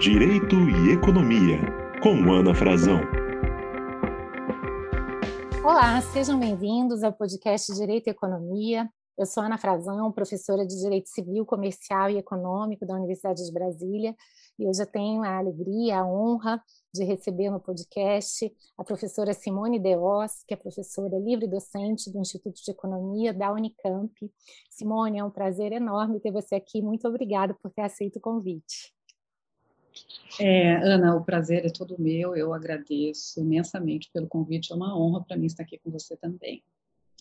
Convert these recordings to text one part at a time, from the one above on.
Direito e Economia, com Ana Frazão. Olá, sejam bem-vindos ao podcast Direito e Economia. Eu sou Ana Frazão, professora de Direito Civil, Comercial e Econômico da Universidade de Brasília, e hoje eu tenho a alegria, a honra de receber no podcast a professora Simone Deos, que é professora livre docente do Instituto de Economia da Unicamp. Simone, é um prazer enorme ter você aqui. Muito obrigada por ter aceito o convite. É, Ana, o prazer é todo meu. Eu agradeço imensamente pelo convite. É uma honra para mim estar aqui com você também.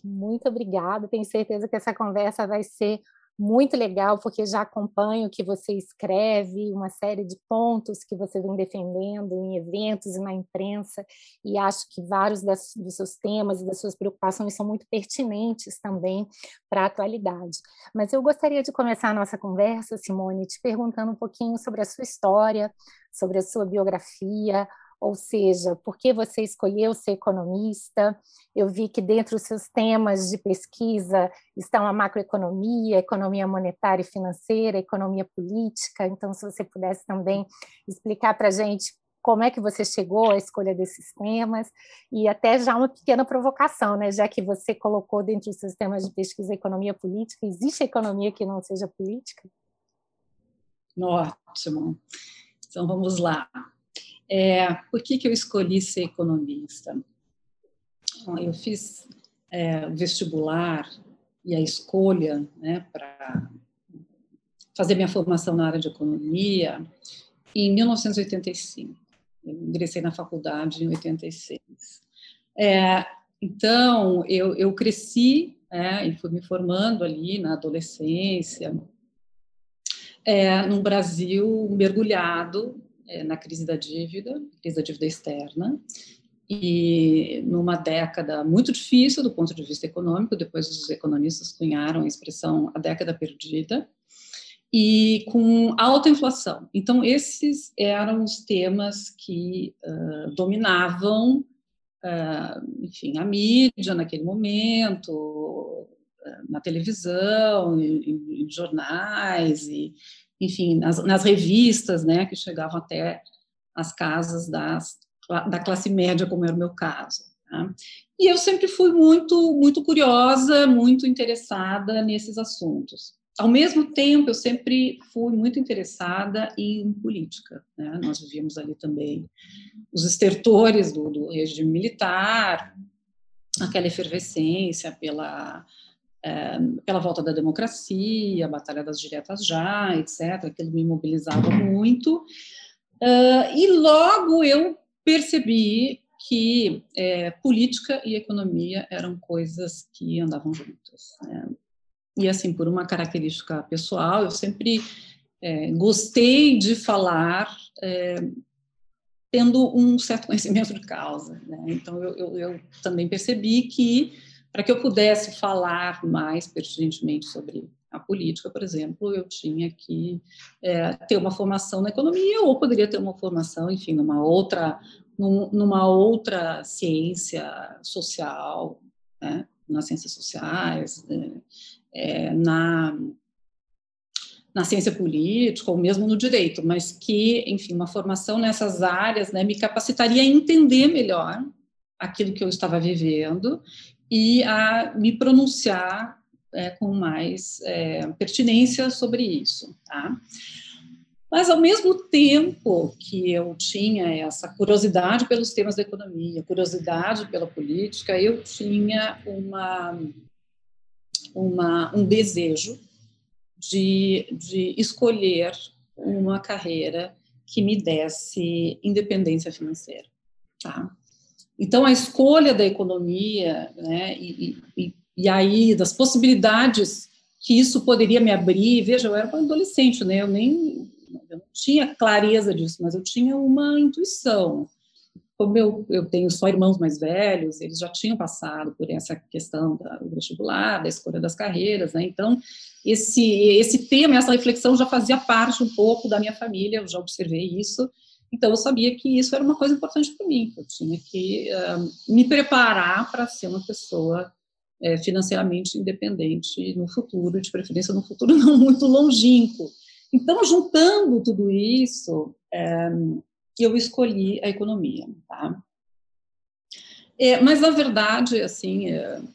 Muito obrigada. Tenho certeza que essa conversa vai ser muito legal, porque já acompanho o que você escreve, uma série de pontos que você vem defendendo em eventos e na imprensa, e acho que vários das, dos seus temas e das suas preocupações são muito pertinentes também para a atualidade. Mas eu gostaria de começar a nossa conversa, Simone, te perguntando um pouquinho sobre a sua história, sobre a sua biografia, ou seja, por que você escolheu ser economista? Eu vi que dentro dos seus temas de pesquisa estão a macroeconomia, economia monetária e financeira, economia política. Então, se você pudesse também explicar para a gente como é que você chegou à escolha desses temas e até já uma pequena provocação, né? Já que você colocou dentro dos seus temas de pesquisa economia política, existe economia que não seja política? Ótimo. Então vamos lá. É, por que, que eu escolhi ser economista? Eu fiz é, vestibular e a escolha né, para fazer minha formação na área de economia em 1985. Eu ingressei na faculdade em 86. É, então, eu, eu cresci é, e fui me formando ali na adolescência, é, num Brasil mergulhado é, na crise da dívida, crise da dívida externa, e numa década muito difícil do ponto de vista econômico, depois os economistas cunharam a expressão a década perdida, e com alta inflação. Então, esses eram os temas que uh, dominavam, uh, enfim, a mídia naquele momento, uh, na televisão, em, em jornais, e, enfim, nas, nas revistas, né, que chegavam até as casas das, da classe média, como era o meu caso. Tá? E eu sempre fui muito, muito curiosa, muito interessada nesses assuntos. Ao mesmo tempo, eu sempre fui muito interessada em política. Né? Nós vivíamos ali também os estertores do, do regime militar, aquela efervescência pela pela volta da democracia, a batalha das diretas já, etc. Aquilo me mobilizava muito. E logo eu percebi que é, política e economia eram coisas que andavam juntas. Né? E assim, por uma característica pessoal, eu sempre é, gostei de falar é, tendo um certo conhecimento de causa. Né? Então, eu, eu, eu também percebi que para que eu pudesse falar mais pertinentemente sobre a política, por exemplo, eu tinha que é, ter uma formação na economia ou poderia ter uma formação, enfim, numa outra, num, numa outra ciência social, né, nas ciências sociais, é, na na ciência política ou mesmo no direito, mas que, enfim, uma formação nessas áreas né, me capacitaria a entender melhor aquilo que eu estava vivendo e a me pronunciar é, com mais é, pertinência sobre isso, tá? Mas, ao mesmo tempo que eu tinha essa curiosidade pelos temas da economia, curiosidade pela política, eu tinha uma, uma, um desejo de, de escolher uma carreira que me desse independência financeira. Tá? Então, a escolha da economia, né, e, e, e aí das possibilidades que isso poderia me abrir, veja, eu era uma adolescente, né, eu nem eu não tinha clareza disso, mas eu tinha uma intuição. Como eu, eu tenho só irmãos mais velhos, eles já tinham passado por essa questão da, do vestibular, da escolha das carreiras, né? Então, esse, esse tema, essa reflexão já fazia parte um pouco da minha família, eu já observei isso, então, eu sabia que isso era uma coisa importante para mim, eu tinha que uh, me preparar para ser uma pessoa é, financeiramente independente no futuro, de preferência no futuro não muito longínquo. Então, juntando tudo isso, é, eu escolhi a economia, tá? É, mas, na verdade, assim,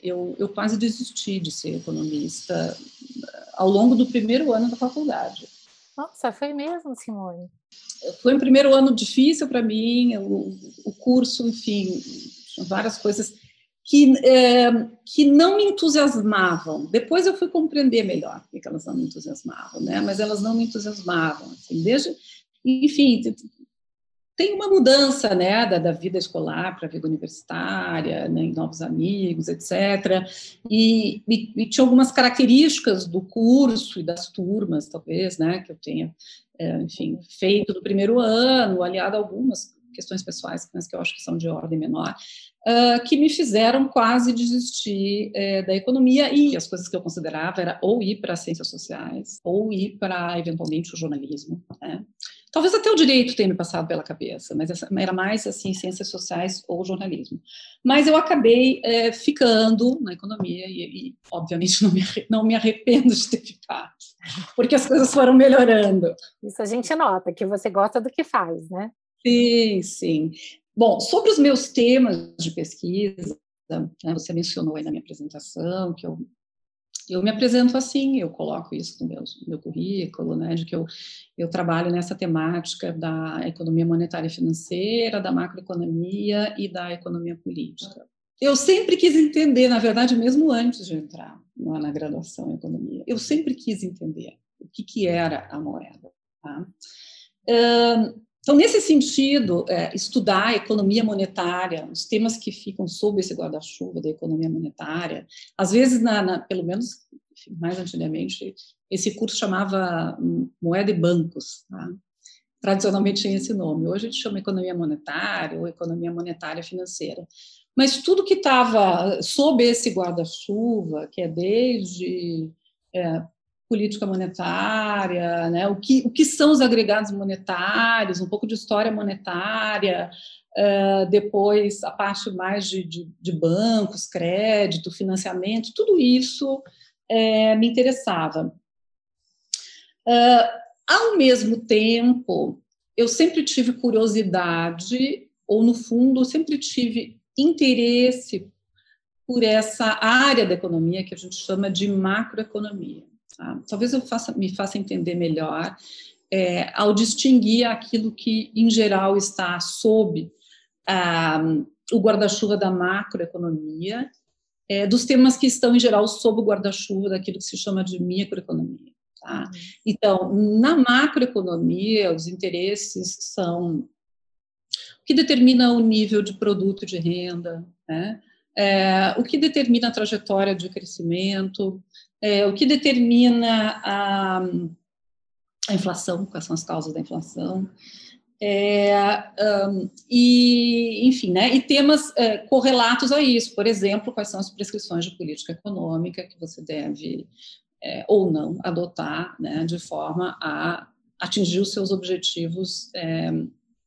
eu, eu quase desisti de ser economista ao longo do primeiro ano da faculdade. Nossa, foi mesmo, Simone? Foi um primeiro ano difícil para mim, o, o, curso, enfim, várias coisas que, é, que não me entusiasmavam. Depois eu fui compreender melhor que elas não me entusiasmavam, né? Mas elas não me entusiasmavam, assim, desde, enfim, tem uma mudança né, da, da vida escolar para a vida universitária, né, novos amigos, etc. E, e, e, tinha algumas características do curso e das turmas, talvez, né, que eu tenha, é, enfim, feito no primeiro ano, aliado a algumas questões pessoais, mas que eu acho que são de ordem menor, uh, que me fizeram quase desistir é, da economia e as coisas que eu considerava era ou ir para as ciências sociais ou ir para eventualmente o jornalismo. Né? Talvez até o direito tenha me passado pela cabeça, mas era mais assim ciências sociais ou jornalismo. Mas eu acabei é, ficando na economia e, e obviamente, não me, não me arrependo de ter ficado, porque as coisas foram melhorando. Isso a gente nota, que você gosta do que faz, né? Sim, sim. Bom, sobre os meus temas de pesquisa, né, você mencionou aí na minha apresentação que eu eu me apresento assim, eu coloco isso no meu, no meu currículo, né, de que eu, eu trabalho nessa temática da economia monetária e financeira, da macroeconomia e da economia política. Eu sempre quis entender, na verdade, mesmo antes de entrar na graduação em economia, eu sempre quis entender o que, que era a moeda. Tá? Então, nesse sentido, é, estudar a economia monetária, os temas que ficam sob esse guarda-chuva da economia monetária, às vezes, na, na, pelo menos mais antigamente, esse curso chamava Moeda e Bancos. Tá? Tradicionalmente tinha esse nome. Hoje a gente chama economia monetária ou economia monetária financeira. Mas tudo que estava sob esse guarda-chuva, que é desde é, política monetária, né? o, que, o que são os agregados monetários, um pouco de história monetária, uh, depois a parte mais de, de, de, bancos, crédito, financiamento, tudo isso uh, me interessava. Uh, ao mesmo tempo, eu sempre tive curiosidade, ou no fundo, sempre tive interesse por essa área da economia que a gente chama de macroeconomia. Tá? Talvez eu faça, me faça entender melhor é, ao distinguir aquilo que, em geral, está sob ah, o guarda-chuva da macroeconomia, é, dos temas que estão, em geral, sob o guarda-chuva daquilo que se chama de microeconomia. Tá? Uhum. Então, na macroeconomia, os interesses são o que determina o nível de produto de renda, né? É, o que determina a trajetória de crescimento, é, o que determina a, a, inflação, quais são as causas da inflação, é, um, e, enfim, né, e temas é, correlatos a isso, por exemplo, quais são as prescrições de política econômica que você deve é, ou não adotar, né, de forma a atingir os seus objetivos é,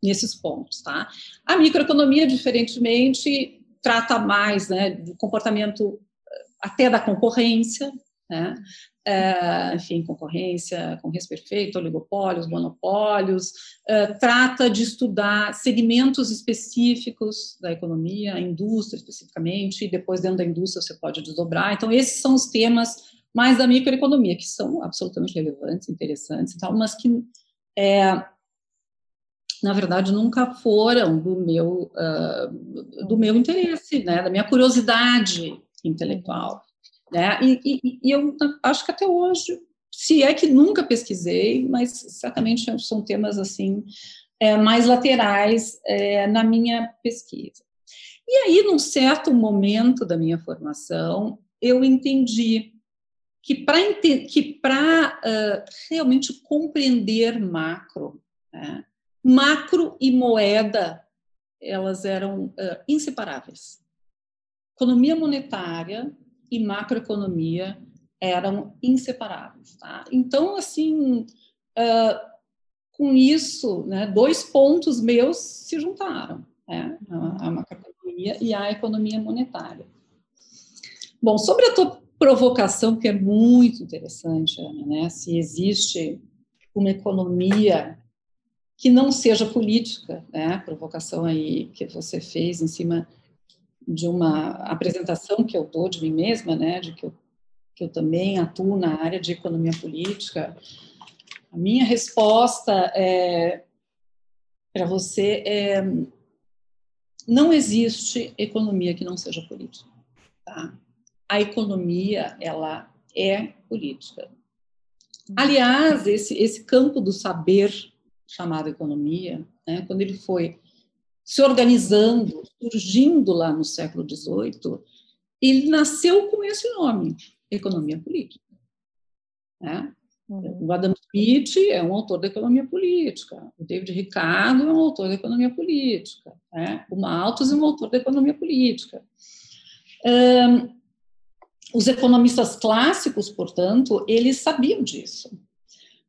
nesses pontos, tá? A microeconomia, diferentemente, trata mais, né, do comportamento até da concorrência, né? É, enfim, concorrência, concorrência perfeita, oligopólios, monopólios, é, trata de estudar segmentos específicos da economia, a indústria especificamente, e depois dentro da indústria você pode desdobrar. Então, esses são os temas mais da microeconomia, que são absolutamente relevantes, interessantes e tal, mas que, é, na verdade, nunca foram do meu, uh, do meu interesse, né, da minha curiosidade intelectual. Né? E, e, e eu acho que até hoje, se é que nunca pesquisei, mas certamente são temas assim é, mais laterais é, na minha pesquisa. E aí, num certo momento da minha formação, eu entendi que para uh, realmente compreender macro, né, macro e moeda, elas eram uh, inseparáveis. Economia monetária e macroeconomia eram inseparáveis. Tá? Então, assim, uh, com isso, né, dois pontos meus se juntaram, né, a, a macroeconomia e a economia monetária. Bom, sobre a tua provocação, que é muito interessante, Ana, né, se existe uma economia que não seja política, né? Provocação aí que você fez em cima de uma apresentação que eu dou de mim mesma, né? De que eu, que eu também atuo na área de economia política. A minha resposta é, para você é não existe economia que não seja política. Tá? A economia ela é política. Aliás, esse, esse campo do saber chamado economia, né, quando ele foi se organizando, surgindo lá no século XVIII, ele nasceu com esse nome, economia política. Né? Uhum. O Adam Smith é um autor da economia política, o David Ricardo é um autor da economia política, né? o Malthus é um autor da economia política. Um, os economistas clássicos, portanto, eles sabiam disso.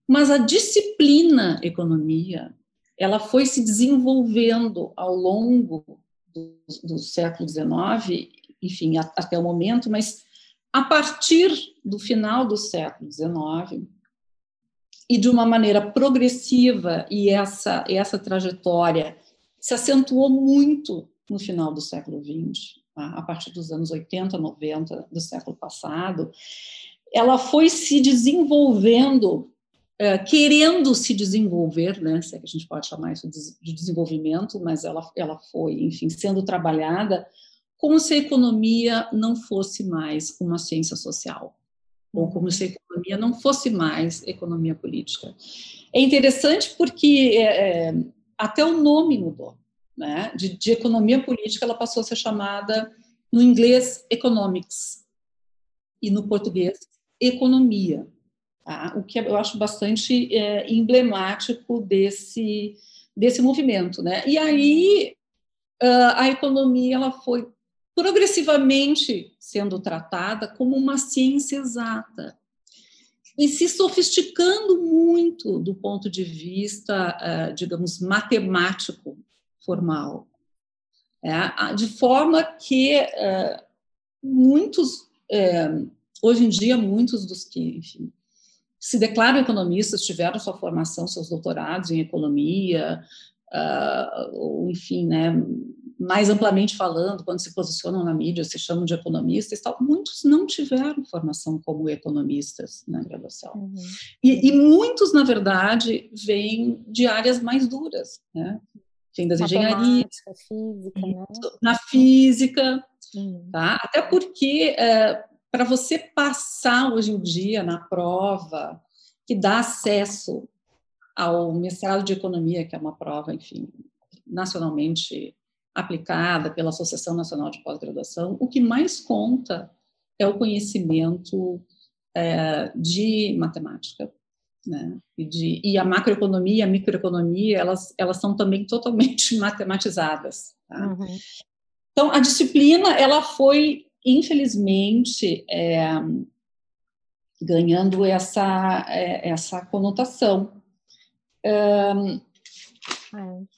Mas a disciplina economia, ela foi se desenvolvendo ao longo do, do século XIX, enfim, a, até o momento, mas a partir do final do século XIX e de uma maneira progressiva, e essa, essa trajetória se acentuou muito no final do século XX, tá? a partir dos anos 80, 90 do século passado, ela foi se desenvolvendo querendo se desenvolver, né, se é que a gente pode chamar isso de desenvolvimento, mas ela, ela foi, enfim, sendo trabalhada como se a economia não fosse mais uma ciência social, ou uhum. como se a economia não fosse mais economia política. É interessante porque é, é, até o nome mudou, né? De, de, economia política ela passou a ser chamada no inglês economics e no português economia. Tá? O que eu acho bastante é, emblemático desse, desse movimento. Né? E aí a economia ela foi progressivamente sendo tratada como uma ciência exata e se sofisticando muito do ponto de vista, digamos, matemático formal, é, de forma que muitos, é, hoje em dia, muitos dos que, enfim, se declaram economistas, tiveram sua formação, seus doutorados em economia, uh, ou enfim, né, mais amplamente falando, quando se posicionam na mídia, se chamam de economistas, tal, muitos não tiveram formação como economistas na graduação. Uhum. E, e, muitos, na verdade, vêm de áreas mais duras, né? Vêm das engenharias, física, né? na física, uhum. tá? Até porque uh, para você passar hoje em dia na prova que dá acesso ao mestrado de economia, que é uma prova, enfim, nacionalmente aplicada pela Associação Nacional de Pós-Graduação, o que mais conta é o conhecimento é, de matemática, né? E, de, e a macroeconomia e a microeconomia, elas, elas são também totalmente matematizadas. Tá? Uhum. Então, a disciplina, ela foi infelizmente, é, ganhando essa, é, essa conotação. Um,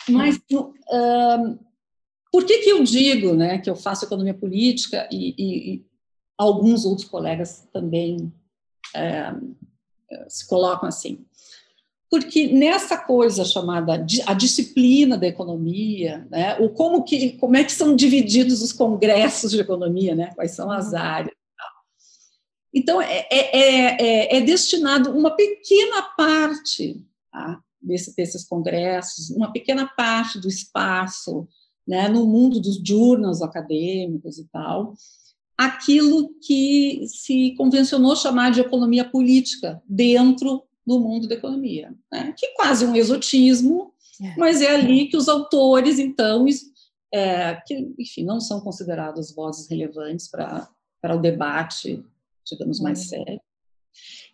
mas um, por que, que eu digo né, que eu faço economia política e, e, e alguns outros colegas também é, se colocam assim? Porque nessa coisa chamada a disciplina da economia, né, o como que como é que são divididos os congressos de economia, né, quais são as uhum. áreas. Então é, é, é, é destinado uma pequena parte tá, desse, desses congressos, uma pequena parte do espaço, né, no mundo dos journals acadêmicos e tal, aquilo que se convencionou chamar de economia política dentro do mundo da economia, né? que é quase um exotismo, é. mas é ali que os autores, então, é, que, enfim, não são considerados vozes relevantes para o debate, digamos, mais uhum. sério,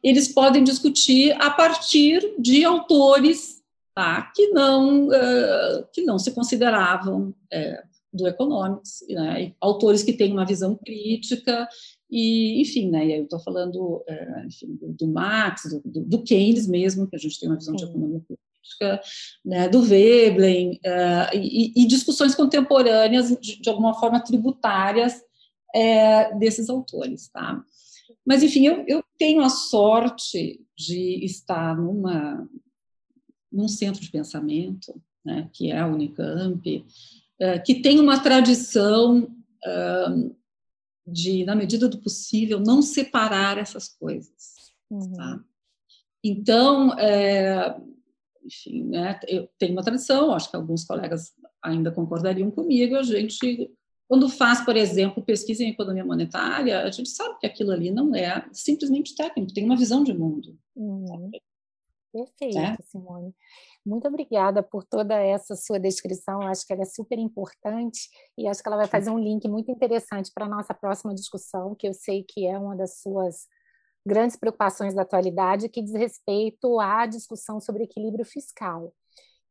eles podem discutir a partir de autores tá, que, não, uh, que não se consideravam uh, do economics, né, autores que têm uma visão crítica e, enfim, né, eu estou falando é, enfim, do, Marx, do, do, Keynes mesmo, que a gente tem uma visão Sim. de economia política, né, do Veblen, é, e, e, discussões contemporâneas, de, de alguma forma tributárias, é, desses autores. Tá? Mas, enfim, eu, eu tenho a sorte de estar numa num centro de pensamento, né, que é a Unicamp, que tem uma tradição de, na medida do possível, não separar essas coisas. Uhum. Tá? Então, é, enfim, né, eu tenho uma tradição, acho que alguns colegas ainda concordariam comigo, a gente, quando faz, por exemplo, pesquisa em economia monetária, a gente sabe que aquilo ali não é simplesmente técnico, tem uma visão de mundo. Uhum. Perfeito, é? Simone. Muito obrigada por toda essa sua descrição. Acho que ela é super importante e acho que ela vai fazer um link muito interessante para a nossa próxima discussão, que eu sei que é uma das suas grandes preocupações da atualidade, que diz respeito à discussão sobre equilíbrio fiscal.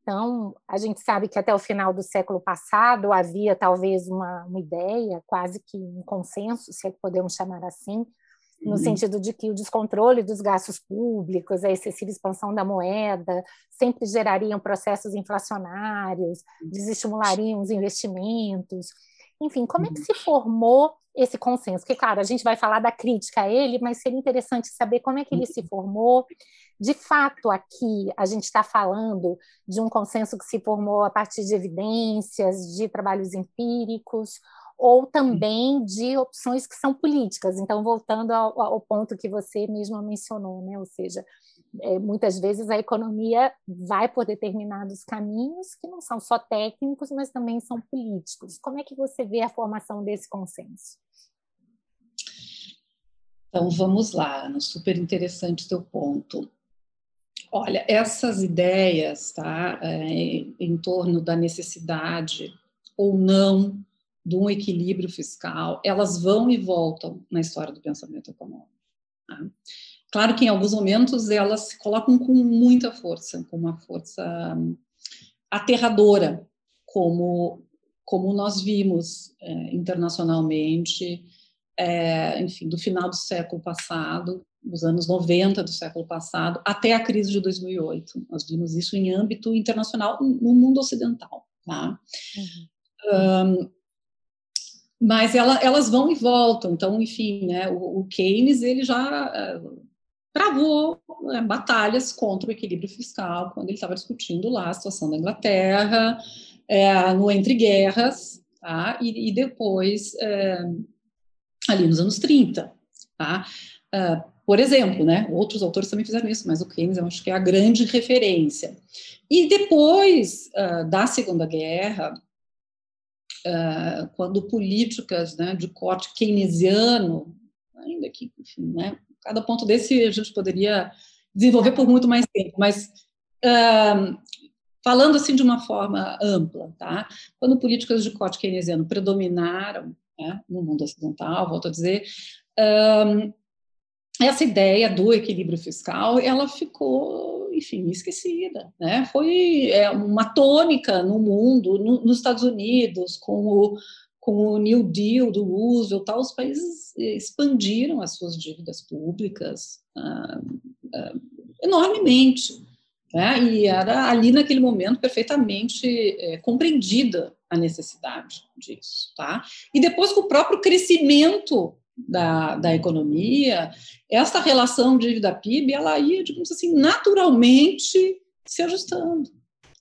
Então, a gente sabe que até o final do século passado havia talvez uma, uma ideia, quase que um consenso, se é que podemos chamar assim, no uhum. sentido de que o descontrole dos gastos públicos, a excessiva expansão da moeda, sempre gerariam processos inflacionários, desestimulariam os investimentos. Enfim, como é que uhum. se formou esse consenso? Porque, claro, a gente vai falar da crítica a ele, mas seria interessante saber como é que ele se uhum. formou. De fato, aqui a gente está falando de um consenso que se formou a partir de evidências, de trabalhos empíricos, ou também de opções que são políticas. Então, voltando ao, ao ponto que você mesma mencionou, né? ou seja, é, muitas vezes a economia vai por determinados caminhos que não são só técnicos, mas também são políticos. Como é que você vê a formação desse consenso? Então, vamos lá, Ana, super interessante teu ponto. Olha, essas ideias, tá, é, em torno da necessidade ou não de um equilíbrio fiscal, elas vão e voltam na história do pensamento econômico. Tá? Claro que em alguns momentos elas se colocam com muita força, com uma força hum, aterradora, como, como nós vimos é, internacionalmente, é, enfim, do final do século passado, dos anos 90 do século passado, até a crise de 2008. Nós vimos isso em âmbito internacional, no mundo ocidental. Tá? Uhum. Um, mas ela, elas vão e voltam. Então, enfim, né, o, o Keynes ele já uh, travou né, batalhas contra o equilíbrio fiscal quando ele estava discutindo lá a situação da Inglaterra, é, no entre guerras, tá? e, e depois é, ali nos anos 30. Tá? Por exemplo, né, outros autores também fizeram isso, mas o Keynes eu acho que é a grande referência. E depois uh, da Segunda Guerra, quando políticas né, de corte keynesiano, ainda que, enfim, né, cada ponto desse a gente poderia desenvolver por muito mais tempo, mas uh, falando assim de uma forma ampla, tá? Quando políticas de corte keynesiano predominaram né, no mundo ocidental, volto a dizer, um, essa ideia do equilíbrio fiscal, ela ficou enfim, esquecida. Né? Foi é, uma tônica no mundo, no, nos Estados Unidos, com o, com o New Deal do Roosevelt, tal, os países expandiram as suas dívidas públicas ah, ah, enormemente. Né? E era ali, naquele momento, perfeitamente é, compreendida a necessidade disso. Tá? E depois, com o próprio crescimento da, da economia, essa relação dívida-PIB, ela ia, digamos assim, naturalmente se ajustando.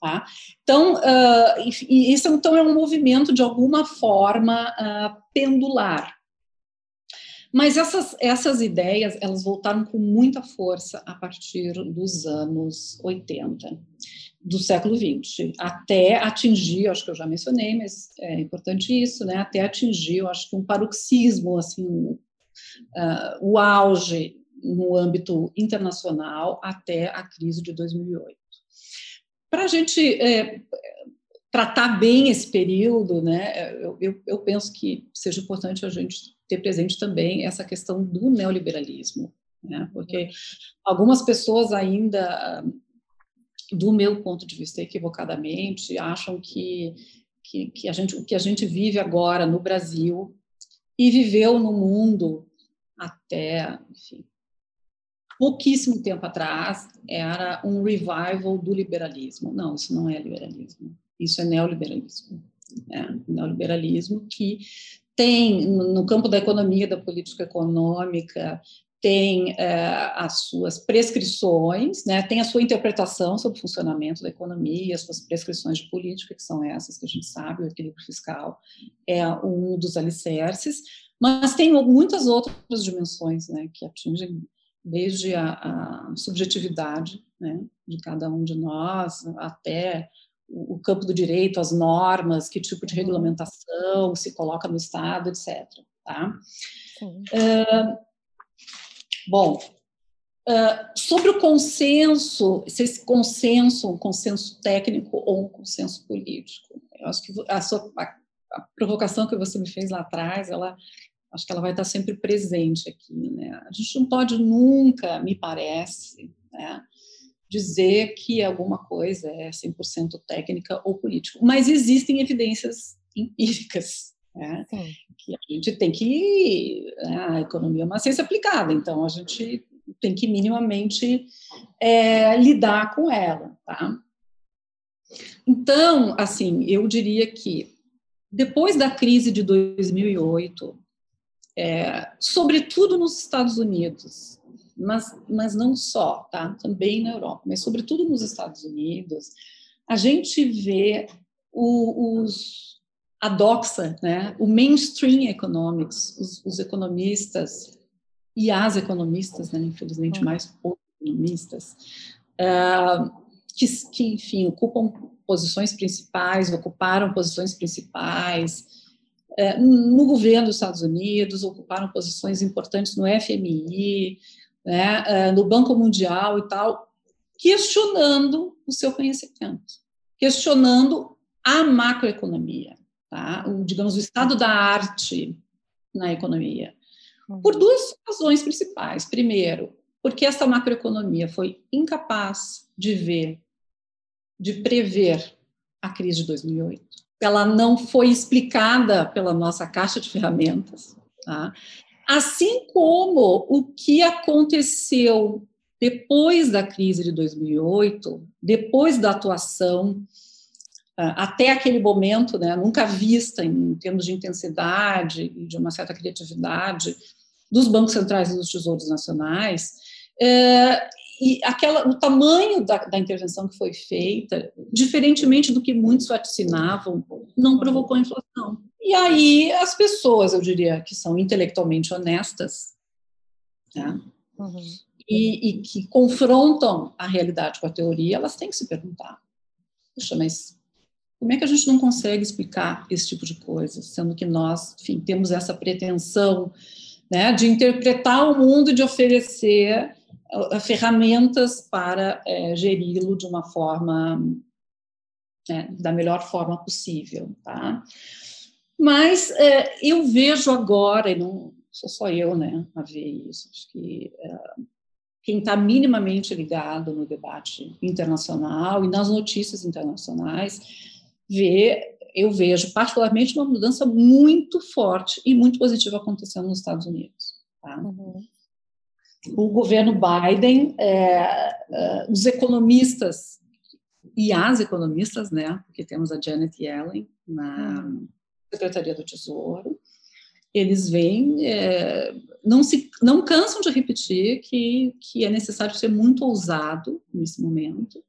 Tá? Então, uh, isso então é um movimento, de alguma forma, uh, pendular. Mas essas, essas ideias, elas voltaram com muita força a partir dos anos 80 do século XX, até atingir, acho que eu já mencionei, mas é importante isso, né? Até atingir, eu acho que um paroxismo, assim, uh, o auge no âmbito internacional até a crise de 2008. Para a gente é, tratar bem esse período, né? Eu, eu, eu penso que seja importante a gente ter presente também essa questão do neoliberalismo, né? Porque algumas pessoas ainda do meu ponto de vista, equivocadamente, acham que, que, que, a gente, o que a gente vive agora no Brasil e viveu no mundo até, enfim, pouquíssimo tempo atrás, era um revival do liberalismo. Não, isso não é liberalismo, isso é neoliberalismo. Né? Neoliberalismo que tem, no campo da economia, da política econômica, tem é, as suas prescrições, né, tem a sua interpretação sobre o funcionamento da economia, as suas prescrições de política, que são essas que a gente sabe, o equilíbrio fiscal é um dos alicerces, mas tem muitas outras dimensões né, que atingem desde a, a subjetividade né, de cada um de nós até o campo do direito, as normas, que tipo de uhum. regulamentação se coloca no Estado, etc. Tá? Uh, Bom, uh, sobre o consenso, se esse consenso, um consenso técnico ou um consenso político, eu acho que a, sua, a, a provocação que você me fez lá atrás, ela acho que ela vai estar sempre presente aqui. Né? A gente não pode nunca, me parece, né, dizer que alguma coisa é 100% técnica ou política, mas existem evidências empíricas né? Que a gente tem que. Né, a economia é uma ciência aplicada, então a gente tem que minimamente é, lidar com ela. Tá? Então, assim, eu diria que depois da crise de 2008, é, sobretudo nos Estados Unidos, mas, mas não só, tá? também na Europa, mas sobretudo nos Estados Unidos, a gente vê o, os, a doxa, né, o mainstream economics, os, os economistas e as economistas, né, infelizmente uhum. mais poucos economistas, uh, que, que, enfim, ocupam posições principais, ocuparam posições principais uh, no governo dos Estados Unidos, ocuparam posições importantes no FMI, né, uh, no Banco Mundial e tal, questionando o seu conhecimento, questionando a macroeconomia tá? o, digamos, o estado da arte na economia. Por uhum. duas razões principais. Primeiro, porque essa macroeconomia foi incapaz de ver, de prever a crise de 2008. Ela não foi explicada pela nossa caixa de ferramentas. Tá? Assim como o que aconteceu depois da crise de 2008, depois da atuação até aquele momento, né, nunca vista em termos de intensidade e de uma certa criatividade dos bancos centrais e dos tesouros nacionais, é, e aquela, o tamanho da, da, intervenção que foi feita, diferentemente do que muitos vaticinavam, não provocou inflação. E aí as pessoas, eu diria, que são intelectualmente honestas, né, uhum. e, e que confrontam a realidade com a teoria, elas têm que se perguntar: puxa, mas como é que a gente não consegue explicar esse tipo de coisa, sendo que nós, enfim, temos essa pretensão né, de interpretar o mundo, de oferecer uh, ferramentas para é, geri-lo de uma forma, né, da melhor forma possível, tá? Mas é, eu vejo agora, e não sou só eu, né, a ver isso, acho que é, quem está minimamente ligado no debate internacional e nas notícias internacionais vê, eu vejo particularmente uma mudança muito forte e muito positiva acontecendo nos Estados Unidos. Tá? Uhum. O governo Biden, é, é, os economistas e as economistas, né, porque temos a Janet Yellen na uhum. Secretaria do Tesouro, eles vêm, é, não se, não cansam de repetir que, que é necessário ser muito ousado nesse momento.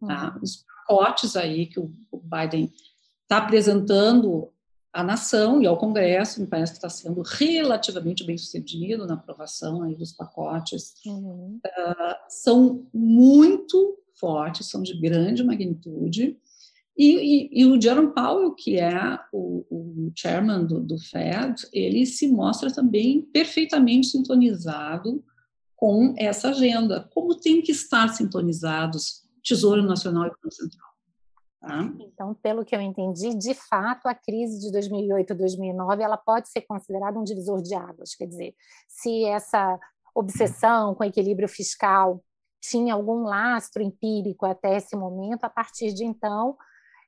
Tá? Uhum. Os pacotes aí que o Biden está apresentando à nação e ao Congresso, me parece que está sendo relativamente bem sucedido na aprovação aí dos pacotes, uhum. uh, são muito fortes, são de grande magnitude, e, e, e, o Jerome Powell, que é o, o chairman do, do, Fed, ele se mostra também perfeitamente sintonizado com essa agenda, como tem que estar sintonizados Tesouro Nacional e Banco Central. Tá? Então, pelo que eu entendi, de fato, a crise de 2008 e 2009 ela pode ser considerada um divisor de águas. Quer dizer, se essa obsessão com equilíbrio fiscal tinha algum lastro empírico até esse momento, a partir de então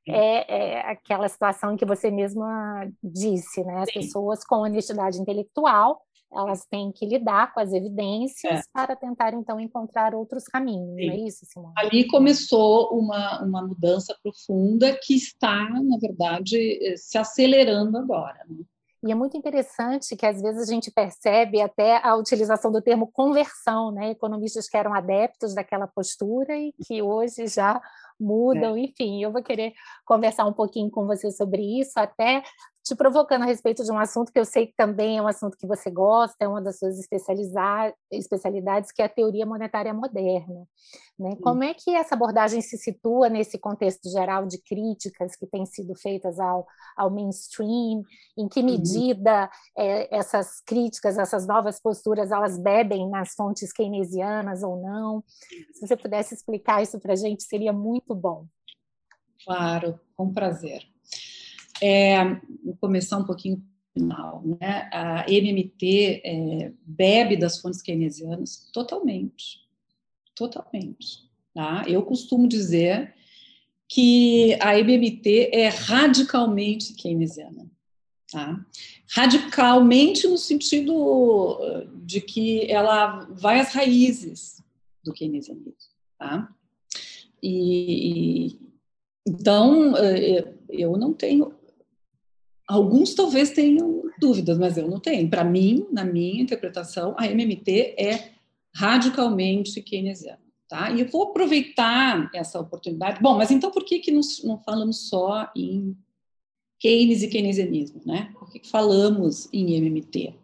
é, é aquela situação que você mesma disse, né? As Sim. pessoas com honestidade intelectual elas têm que lidar com as evidências é. para tentar então encontrar outros caminhos, Sim. não é isso, Simone? Ali começou uma, uma mudança profunda que está, na verdade, eh, se acelerando agora. Né? E é muito interessante que às vezes a gente percebe até a utilização do termo conversão, né? Economistas que eram adeptos daquela postura e que hoje já mudam, é. enfim, eu vou querer conversar um pouquinho com você sobre isso, até te provocando a respeito de um assunto que eu sei que também é um assunto que você gosta, é uma das suas especialidades, que é a teoria monetária moderna. Né? Como é que essa abordagem se situa nesse contexto geral de críticas que têm sido feitas ao, ao mainstream? Em que medida é, essas críticas, essas novas posturas, elas bebem nas fontes keynesianas ou não? Se você pudesse explicar isso para a gente, seria muito bom. Claro, com prazer. É, vou começar um pouquinho final. Né? A MMT é, bebe das fontes keynesianas totalmente, totalmente. Tá? Eu costumo dizer que a MMT é radicalmente keynesiana. Tá? Radicalmente no sentido uh, de que ela vai às raízes do keynesianismo. Tá? E, então, uh, eu não tenho Alguns talvez tenham dúvidas, mas eu não tenho. Para mim, na minha interpretação, a MMT é radicalmente keynesiana. Tá? E eu vou aproveitar essa oportunidade. Bom, mas então por que, que não, não falamos só em Keynes e keynesianismo? Né? Por que, que falamos em MMT?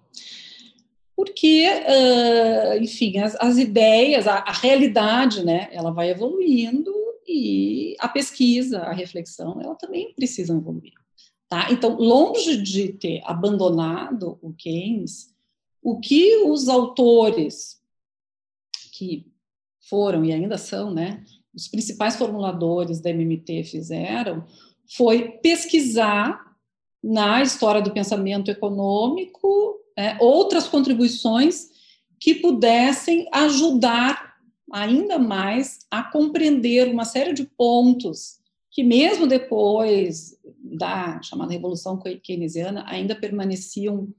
Porque, uh, enfim, as, as ideias, a, a, realidade, né, ela vai evoluindo e a pesquisa, a reflexão, ela também precisa evoluir. Tá? Então, longe de ter abandonado o Keynes, o que os autores que foram e ainda são, né, os principais formuladores da MMT fizeram foi pesquisar na história do pensamento econômico né, outras contribuições que pudessem ajudar ainda mais a compreender uma série de pontos que mesmo depois da chamada Revolução Keynesiana ainda permaneciam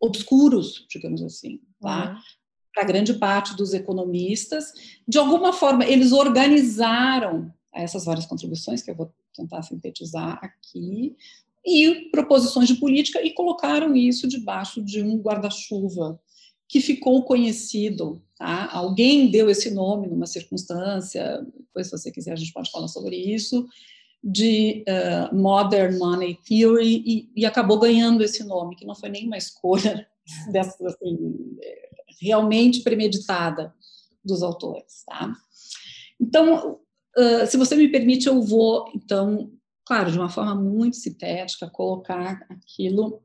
obscuros, digamos assim, tá? Uhum. Para grande parte dos economistas, de alguma forma eles organizaram essas várias contribuições que eu vou tentar sintetizar aqui e proposições de política e colocaram isso debaixo de um guarda-chuva que ficou conhecido. Tá? Alguém deu esse nome numa circunstância, depois, se você quiser, a gente pode falar sobre isso, de uh, Modern Money Theory e, e, acabou ganhando esse nome, que não foi nenhuma escolha dessa, assim, realmente premeditada dos autores. Tá? Então, uh, se você me permite, eu vou, então, claro, de uma forma muito sintética, colocar aquilo,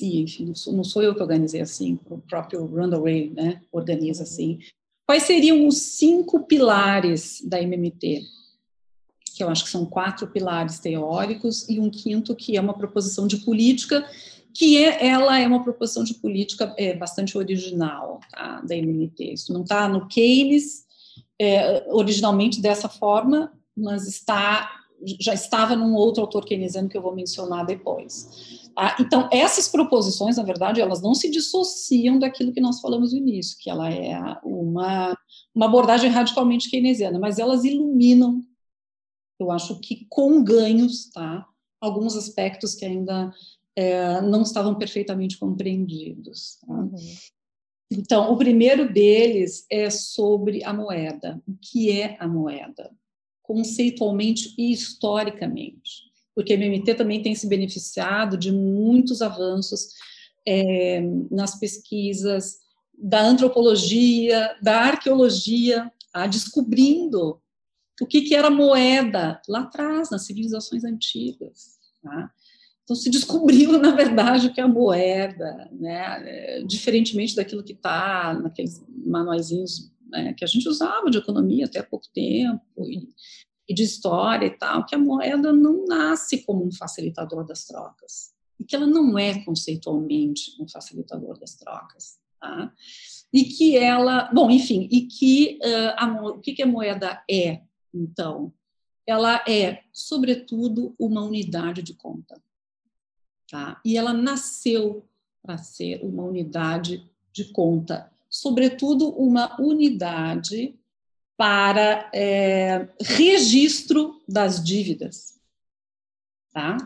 e enfim, não sou, não sou eu que organizei assim, o próprio Randall Ray né, organiza assim, quais seriam os cinco pilares da MMT? Que eu acho que são quatro pilares teóricos, e um quinto que é uma proposição de política, que é, ela é uma proposição de política é, bastante original tá, da MNT. Isso não está no Keynes é, originalmente dessa forma, mas está já estava num outro autor keynesiano que eu vou mencionar depois. Tá? Então, essas proposições, na verdade, elas não se dissociam daquilo que nós falamos no início, que ela é uma, uma abordagem radicalmente keynesiana, mas elas iluminam eu acho que com ganhos, tá? Alguns aspectos que ainda é, não estavam perfeitamente compreendidos. Tá? Uhum. Então, o primeiro deles é sobre a moeda. O que é a moeda? Conceitualmente e historicamente. Porque a MMT também tem se beneficiado de muitos avanços é, nas pesquisas da antropologia, da arqueologia, tá? descobrindo o que, que era moeda lá atrás, nas civilizações antigas. Tá? Então, se descobriu, na verdade, o que é a moeda, né? É, diferentemente daquilo que está naqueles manuaizinhos né, que a gente usava de economia até há pouco tempo, e, e de história e tal, que a moeda não nasce como um facilitador das trocas, e que ela não é conceitualmente um facilitador das trocas. Tá? E que ela, bom, enfim, e que uh, a, o que, que a moeda é? Então, ela é, sobretudo, uma unidade de conta. Tá? E ela nasceu para ser uma unidade de conta, sobretudo uma unidade para é, registro das dívidas. Tá?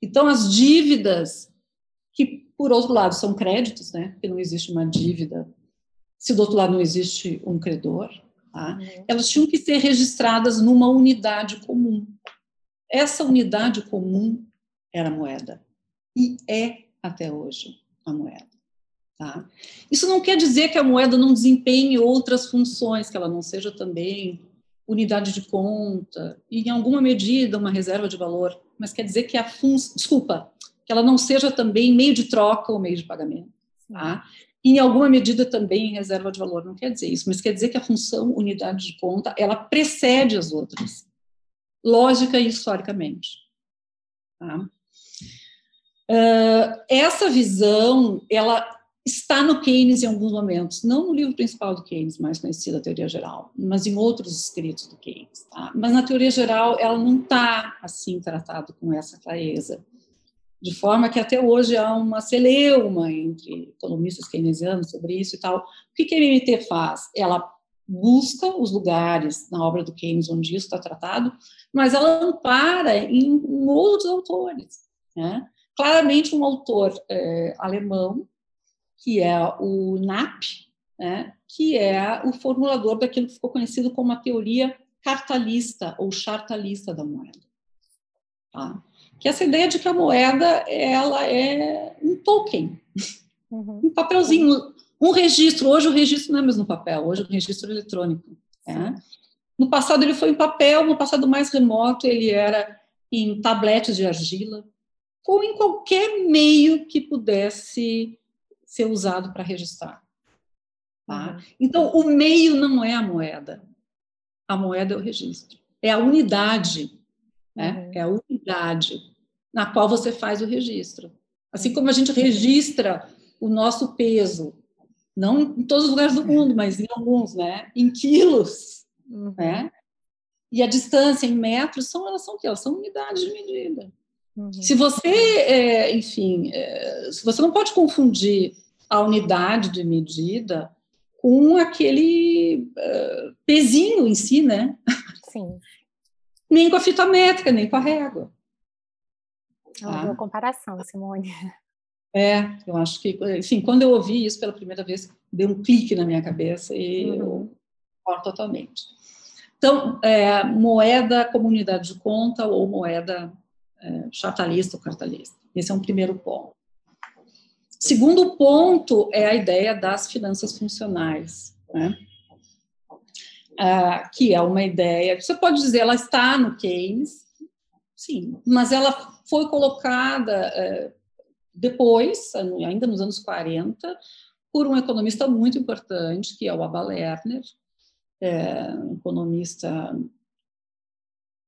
Então, as dívidas que Por outro lado, são créditos, né? Porque não existe uma dívida. Se do outro lado não existe um credor, tá? Uhum. elas tinham que ser registradas numa unidade comum. Essa unidade comum era a moeda e é até hoje a moeda. Tá? Isso não quer dizer que a moeda não desempenhe outras funções, que ela não seja também unidade de conta e, em alguma medida, uma reserva de valor, mas quer dizer que a função, desculpa, que ela não seja também meio de troca ou meio de pagamento. Tá? E, em alguma medida também reserva de valor, não quer dizer isso, mas quer dizer que a função unidade de conta, ela precede as outras, lógica e historicamente. Tá? Uh, essa visão, ela está no Keynes em alguns momentos, não no livro principal do Keynes, mais conhecido, a Teoria Geral, mas em outros escritos do Keynes. Tá? Mas na Teoria Geral, ela não está assim tratado com essa clareza, de forma que até hoje há uma celeuma entre economistas keynesianos sobre isso e tal. O que, que a MMT faz? Ela busca os lugares na obra do Keynes onde isso está tratado, mas ela ampara em, em outros autores. Né? Claramente, um autor é, alemão que é o NAP, né, que é o formulador daquilo que ficou conhecido como a teoria cartalista ou chartalista da moeda. Tá? Que é essa ideia de que a moeda ela é um token, uhum. um papelzinho, um registro. Hoje o registro não é mais no papel, hoje é um registro eletrônico. Né? No passado ele foi em papel, no passado mais remoto ele era em tabletes de argila, ou em qualquer meio que pudesse ser usado para registrar. Tá? Uhum. Então, o meio não é a moeda. A moeda é o registro. É a unidade. Né? Uhum. É a unidade na qual você faz o registro. Assim como a gente registra o nosso peso, não em todos os lugares do mundo, mas em alguns, né? Em quilos, uhum. né? E a distância em metros são elas são o quê? Elas são unidades de medida. Uhum. Se você, é, enfim, é, você não pode confundir a unidade de medida com aquele uh, pezinho em si, né? Sim. Nem com a fita métrica, nem com a régua. É uma tá? boa comparação, Simone. É, eu acho que, enfim, quando eu ouvi isso pela primeira vez, deu um clique na minha cabeça e uhum. eu concordo totalmente. Então, é, moeda comunidade de conta ou moeda é, chatalista ou cartalista. Esse é um primeiro ponto. Segundo ponto é a ideia das finanças funcionais, né? Ah, que é uma ideia, você pode dizer, ela está no Keynes, sim, mas ela foi colocada é, depois, ainda nos anos 40, por um economista muito importante, que é o Abba Lerner, é, um economista,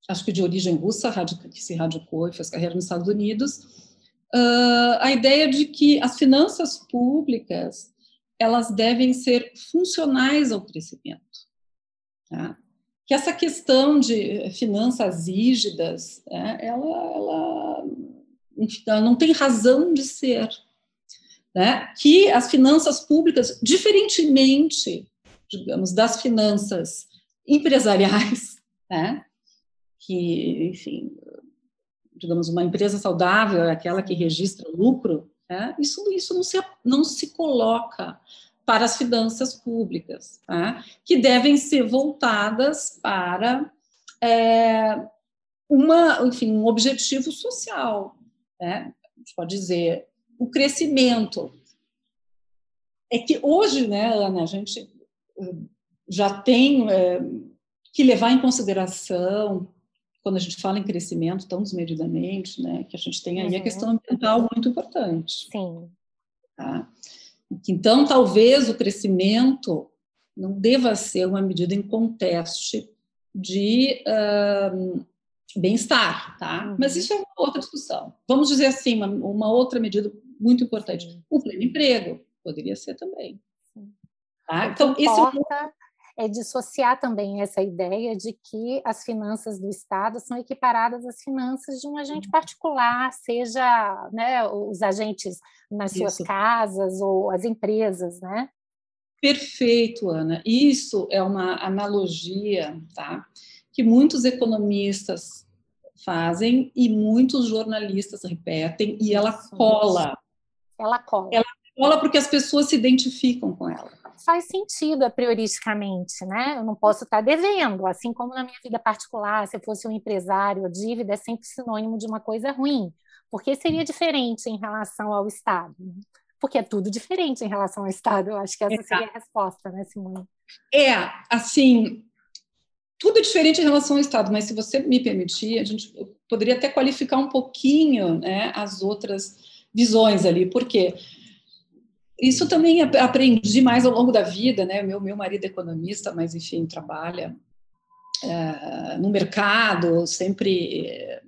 acho que de origem russa, que se radicou e fez carreira nos Estados Unidos, uh, a ideia de que as finanças públicas elas devem ser funcionais ao crescimento. Tá? Que essa questão de finanças rígidas, né, ela, ela, ela não tem razão de ser. Né? Que as finanças públicas, diferentemente, digamos, das finanças empresariais, né? que, enfim, digamos, uma empresa saudável é aquela que registra lucro, né? isso, isso não, se, não se coloca para as finanças públicas, tá? que devem ser voltadas para é, uma, enfim, um objetivo social. Né? A gente pode dizer, o crescimento. É que hoje, né, Ana, a gente eh, já tem é, que levar em consideração quando a gente fala em crescimento tão desmedidamente, né, que a gente tem aí uhum. a questão ambiental muito importante. Sim. Tá? Então, talvez o crescimento não deva ser uma medida em conteste de uh, bem-estar, tá? Uhum. Mas isso é uma outra discussão. Vamos dizer assim, uma, uma outra medida muito importante. Sim. O pleno emprego poderia ser também. Tá? Então, é um é dissociar também essa ideia de que as finanças do Estado são equiparadas às finanças de um agente uhum. particular, seja né, os agentes nas Isso. suas casas ou as empresas, né? Perfeito, Ana. Isso é uma analogia, tá? Que muitos economistas fazem e muitos jornalistas repetem e ela cola. ela cola. Ela cola porque as pessoas se identificam com ela. Faz sentido a prioristicamente, né? Eu não posso estar devendo, assim como na minha vida particular, se eu fosse um empresário, a dívida é sempre sinônimo de uma coisa ruim. Porque seria diferente em relação ao Estado? Porque é tudo diferente em relação ao Estado. Eu acho que essa seria a resposta, né, Simone? É, assim, tudo é diferente em relação ao Estado, mas se você me permitir, a gente poderia até qualificar um pouquinho né, as outras visões ali, porque isso também aprendi mais ao longo da vida, né? Meu, meu marido é economista, mas enfim, trabalha é, no mercado, sempre é,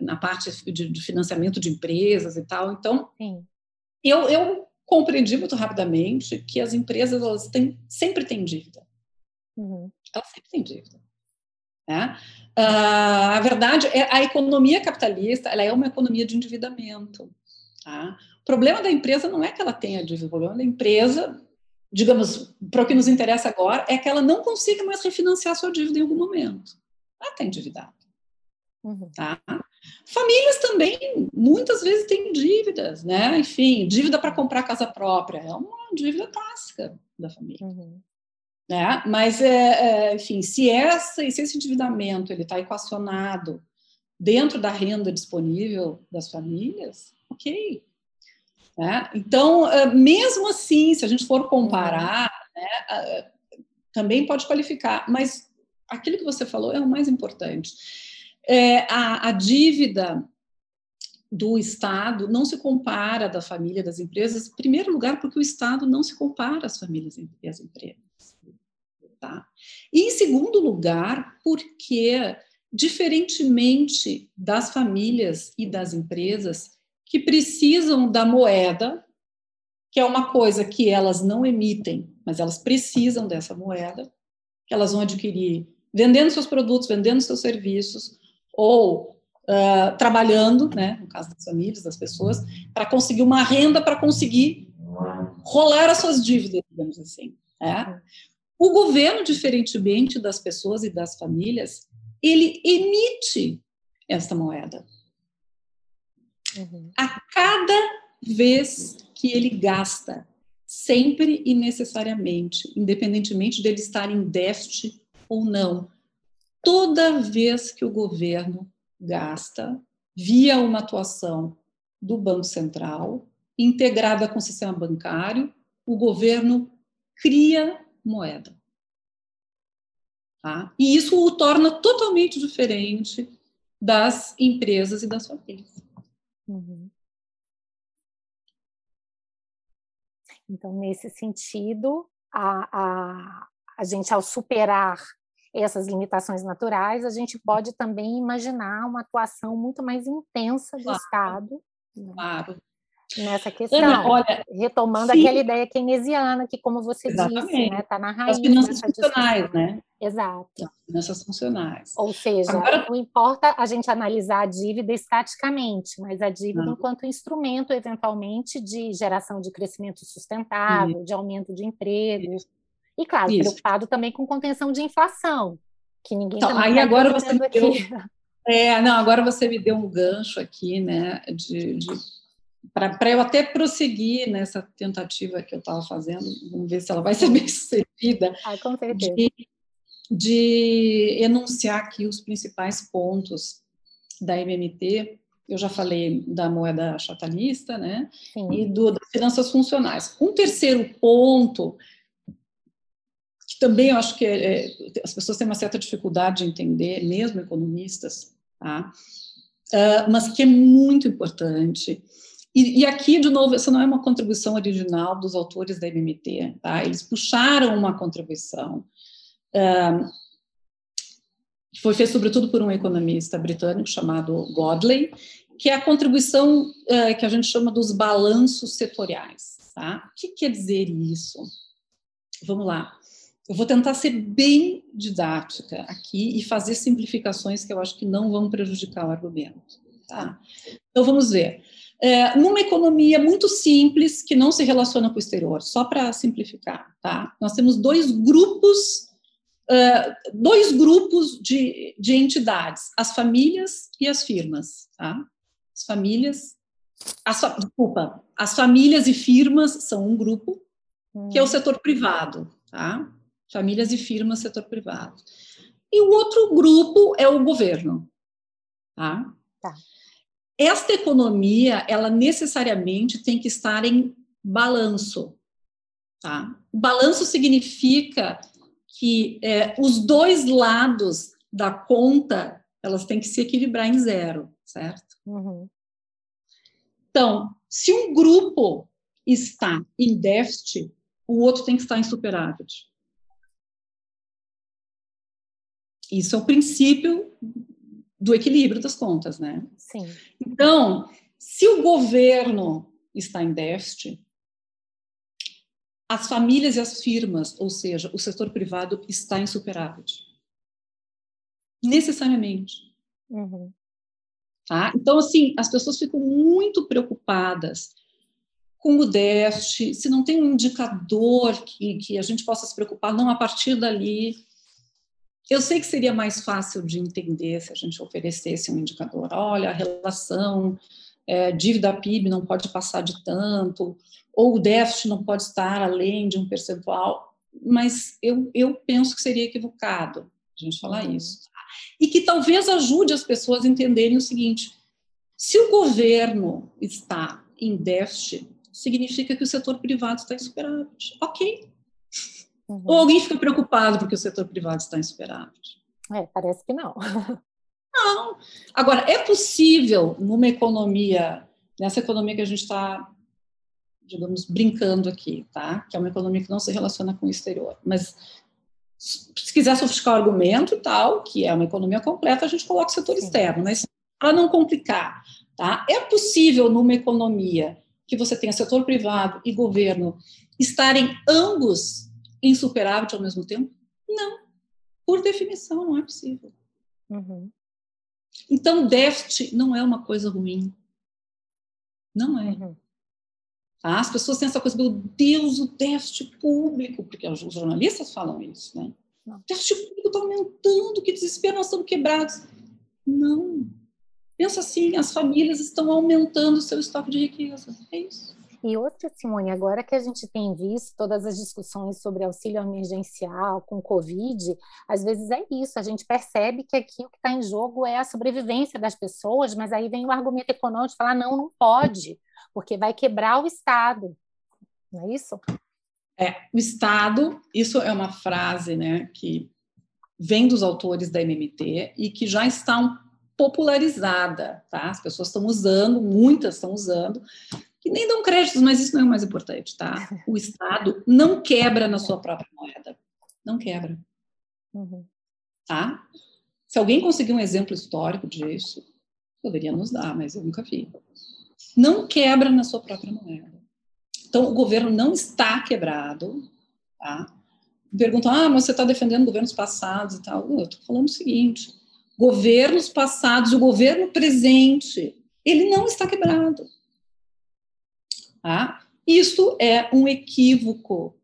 na parte de, de, financiamento de empresas e tal. Então, eu, eu compreendi muito rapidamente que as empresas elas têm, sempre têm dívida. Uhum. Elas sempre têm dívida. Né? Uh, a verdade é a economia capitalista ela é uma economia de endividamento. Tá? O problema da empresa não é que ela tenha dívida, o problema da empresa, digamos, para o que nos interessa agora, é que ela não consiga mais refinanciar sua dívida em algum momento. Ela está endividada. Uhum. Tá? Famílias também, muitas vezes, têm dívidas, né? Enfim, dívida para comprar casa própria é uma dívida clássica da família. Uhum. Né? Mas, é, é, enfim, se, essa, se esse endividamento está equacionado dentro da renda disponível das famílias, ok. Né? Então, mesmo assim, se a gente for comparar, né, também pode qualificar, mas aquilo que você falou é o mais importante. É, a, a dívida do Estado não se compara da família das empresas, em primeiro lugar, porque o Estado não se compara às famílias e às empresas. Tá? E, em segundo lugar, porque, diferentemente das famílias e das empresas que precisam da moeda, que é uma coisa que elas não emitem, mas elas precisam dessa moeda, que elas vão adquirir vendendo seus produtos, vendendo seus serviços, ou uh, trabalhando, né, no caso das famílias, das pessoas, para conseguir uma renda para conseguir rolar as suas dívidas, digamos assim. É? O governo, diferentemente das pessoas e das famílias, ele emite esta moeda. Uhum. A cada vez que ele gasta, sempre e necessariamente, independentemente dele estar em déficit ou não, toda vez que o governo gasta, via uma atuação do Banco Central, integrada com o sistema bancário, o governo cria moeda. Tá? E isso o torna totalmente diferente das empresas e das famílias. Uhum. Então, nesse sentido, a, a, a gente, ao superar essas limitações naturais, a gente pode também imaginar uma atuação muito mais intensa do claro. Estado. Né? Nessa questão. Ana, olha, retomando sim. aquela ideia keynesiana que, como você Exatamente. disse, está né, tá na raiz. As finanças funcionais, né? Exato. As finanças funcionais. Ou seja, Agora... não importa a gente analisar a dívida estaticamente, mas a dívida não. enquanto instrumento, eventualmente, de geração de crescimento sustentável, Isso. de aumento de emprego. Isso. E, claro, Isso. preocupado também com contenção de inflação, que ninguém então, aí tá agora você me deu, É, não, agora você me deu um gancho aqui, né, de, de para eu até prosseguir nessa tentativa que eu estava fazendo, vamos ver se ela vai ser bem sucedida, ah, com certeza. De, de enunciar aqui os principais pontos da MMT. Eu já falei da moeda chatalista, né? Sim. E do, das finanças funcionais. Um terceiro ponto, que também eu acho que é, é, as pessoas têm uma certa dificuldade de entender, mesmo economistas, tá? Uh, mas que é muito importante, e, e, aqui, de novo, essa não é uma contribuição original dos autores da MMT, tá? Eles puxaram uma contribuição. Um, foi feita sobretudo por um economista britânico chamado Godley, que é a contribuição uh, que a gente chama dos balanços setoriais. Tá? O que quer dizer isso? Vamos lá. Eu vou tentar ser bem didática aqui e fazer simplificações que eu acho que não vão prejudicar o argumento. Tá? Então, vamos ver é, numa economia muito simples, que não se relaciona com o exterior, só para simplificar, tá? Nós temos dois grupos, uh, dois grupos de, de entidades, as famílias e as firmas, tá? As famílias As, desculpa, as famílias e firmas são um grupo, que é o setor privado, tá? Famílias e firmas, setor privado. E o outro grupo é o governo, tá? tá. Esta economia, ela necessariamente tem que estar em balanço, tá? O balanço significa que é, os dois lados da conta elas têm que se equilibrar em zero, certo? Uhum. Então, se um grupo está em déficit, o outro tem que estar em superávit. Isso é o princípio do equilíbrio das contas, né? Sim. Então, se o governo está em déficit, as famílias e as firmas, ou seja, o setor privado está em superávit. Necessariamente. Uhum. Tá? Então, assim, as pessoas ficam muito preocupadas com o déficit, se não tem um indicador que, que a gente possa se preocupar, não a partir dali. Eu sei que seria mais fácil de entender se a gente oferecesse um indicador. Olha, a relação é, dívida PIB não pode passar de tanto, ou o déficit não pode estar além de um percentual, mas eu, eu penso que seria equivocado a gente falar uhum. isso. E que talvez ajude as pessoas a entenderem o seguinte: se o governo está em déficit, significa que o setor privado está em superávit. Ok. Uhum. Ou alguém fica preocupado porque o setor privado está em superávit? É, parece que não. Não. Agora, é possível, numa economia, nessa economia que a gente está, digamos, brincando aqui, tá? Que é uma economia que não se relaciona com o exterior. Mas se quiser sofiscar o argumento tal, que é uma economia completa, a gente coloca o setor Sim. externo. Mas para não complicar, tá? É possível numa economia que você tenha setor privado e governo estarem ambos em superávit ao mesmo tempo? Não. Por definição, não é possível. Uhum. Então, déficit não é uma coisa ruim. Não é. Uhum. Tá? As pessoas têm essa coisa, meu Deus, o déficit público, porque os jornalistas falam isso, né? Não. O déficit público está aumentando, que desespero, nós estamos quebrados. Não. Pensa assim, as famílias estão aumentando o seu estoque de riqueza. É isso. E outra, Simone, agora que a gente tem visto todas as discussões sobre auxílio emergencial com Covid, às vezes é isso, a gente percebe que aqui o que está em jogo é a sobrevivência das pessoas, mas aí vem o argumento econômico de falar, não, não pode, porque vai quebrar o Estado, não é isso? É, o Estado, isso é uma frase né, que vem dos autores da MMT e que já está popularizada, tá? As pessoas estão usando, muitas estão usando, que nem dão créditos, mas isso não é o mais importante, tá? O Estado não quebra na sua própria moeda. Não quebra. Uhum. Tá? Se alguém conseguir um exemplo histórico disso, poderia nos dar, mas eu nunca vi. Não quebra na sua própria moeda. Então, o governo não está quebrado, tá? Perguntam, ah, mas você está defendendo governos passados e tal. Eu estou falando o seguinte, governos passados, o governo presente, ele não está quebrado. Tá? Isto é um equívoco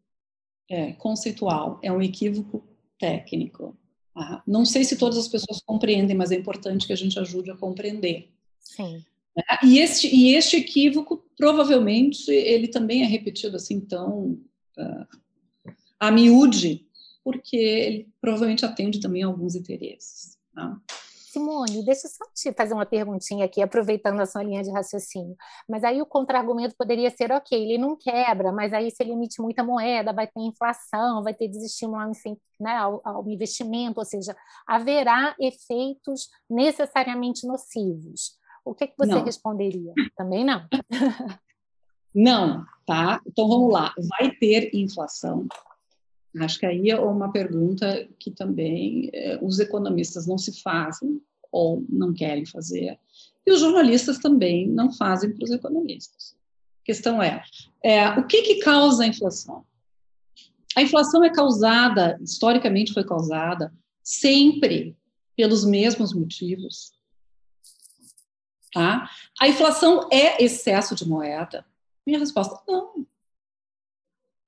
é, conceitual, é um equívoco técnico. Tá? Não sei se todas as pessoas compreendem, mas é importante que a gente ajude a compreender. Sim. É, e, este, e este equívoco, provavelmente, ele também é repetido assim tão uh, a miúde, porque ele provavelmente atende também a alguns interesses. Tá? Simone, deixa eu só te fazer uma perguntinha aqui, aproveitando a sua linha de raciocínio. Mas aí o contra-argumento poderia ser, ok, ele não quebra, mas aí se ele emite muita moeda, vai ter inflação, vai ter desestímulo ao, né, ao, ao investimento, ou seja, haverá efeitos necessariamente nocivos. O que, que você não. responderia? Também não. Não, tá? Então vamos lá. Vai ter inflação, Acho que aí é uma pergunta que também é, os economistas não se fazem ou não querem fazer, e os jornalistas também não fazem para os economistas. A questão é, é o que, que causa a inflação? A inflação é causada, historicamente foi causada, sempre pelos mesmos motivos. Tá? A inflação é excesso de moeda? Minha resposta, não.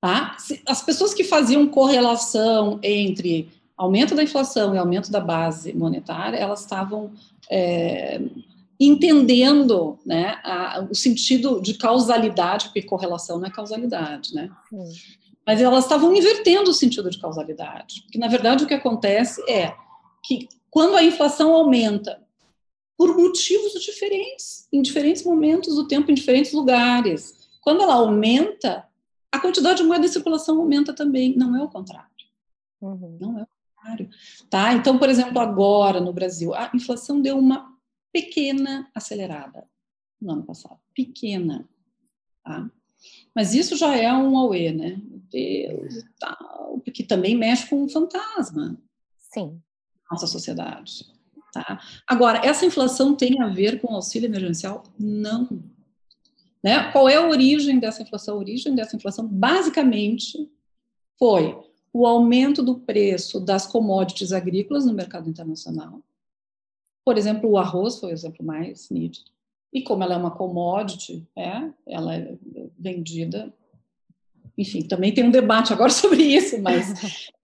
Tá? As pessoas que faziam correlação entre aumento da inflação e aumento da base monetária, elas estavam é, entendendo né, a, o sentido de causalidade, porque correlação não é causalidade, né? Sim. Mas elas estavam invertendo o sentido de causalidade. Porque, na verdade, o que acontece é que quando a inflação aumenta por motivos diferentes, em diferentes momentos do tempo, em diferentes lugares, quando ela aumenta, a quantidade de moeda em circulação aumenta também. Não é o contrário. Uhum. Não é o contrário. Tá? Então, por exemplo, agora no Brasil, a inflação deu uma pequena acelerada no ano passado. Pequena. Tá? Mas isso já é um auê, né? Meu Deus e tal, porque também mexe com um fantasma. Sim. Nossa sociedade. Tá? Agora, essa inflação tem a ver com o auxílio emergencial? Não. Né? Qual é a origem dessa inflação? A origem dessa inflação, basicamente, foi o aumento do preço das commodities agrícolas no mercado internacional. Por exemplo, o arroz foi o exemplo mais nítido. E como ela é uma commodity, é, ela é vendida. Enfim, também tem um debate agora sobre isso, mas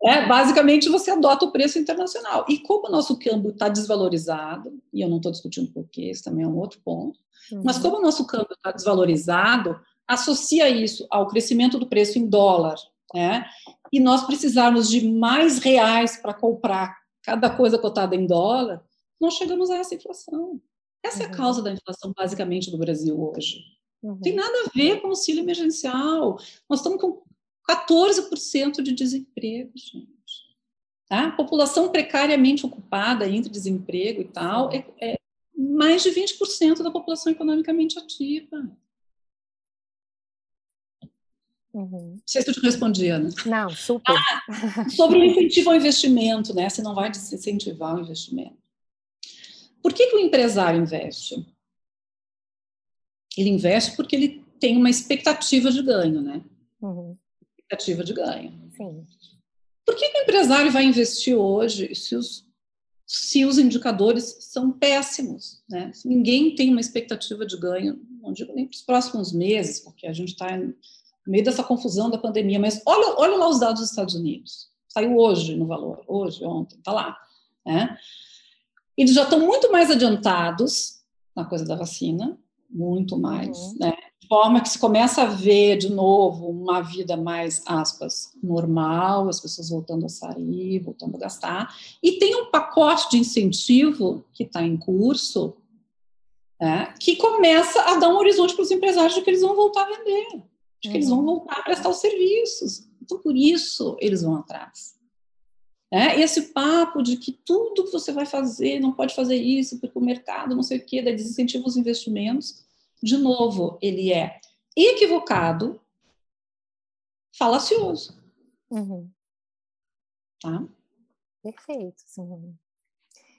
é, basicamente você adota o preço internacional. E como o nosso câmbio está desvalorizado, e eu não estou discutindo porquê, isso também é um outro ponto, uhum. mas como o nosso câmbio está desvalorizado, associa isso ao crescimento do preço em dólar, né? e nós precisarmos de mais reais para comprar cada coisa cotada em dólar, nós chegamos a essa inflação. Essa uhum. é a uhum. causa da inflação, basicamente, do Brasil hoje. Uhum. Tem nada a ver com auxílio emergencial. Nós estamos com 14% de desemprego, gente. Tá? População precariamente ocupada entre desemprego e tal é, é mais de 20% da população economicamente ativa. Uhum. Não sei se eu te respondi, Ana. Não, super. Ah, sobre o incentivo ao investimento, né? Você não vai desincentivar o investimento. Por que, que o empresário investe? Ele investe porque ele tem uma expectativa de ganho, né? Uhum. Expectativa de ganho. Sim. Por que, que o empresário vai investir hoje se os, se os indicadores são péssimos? Né? Se ninguém tem uma expectativa de ganho, não digo nem para os próximos meses, porque a gente está no meio dessa confusão da pandemia, mas olha, olha lá os dados dos Estados Unidos. Saiu hoje no valor, hoje, ontem, está lá. Né? eles já estão muito mais adiantados na coisa da vacina, muito mais, uhum. né? De forma que se começa a ver de novo uma vida mais, aspas, normal, as pessoas voltando a sair, voltando a gastar. E tem um pacote de incentivo que está em curso, né, que começa a dar um horizonte para os empresários de que eles vão voltar a vender, de que uhum. eles vão voltar a prestar os serviços. Então, por isso, eles vão atrás. É, esse papo de que tudo que você vai fazer não pode fazer isso, porque o mercado não sei o quê, desincentiva os investimentos. De novo, ele é equivocado, falacioso. Uhum. Tá? Perfeito, sim.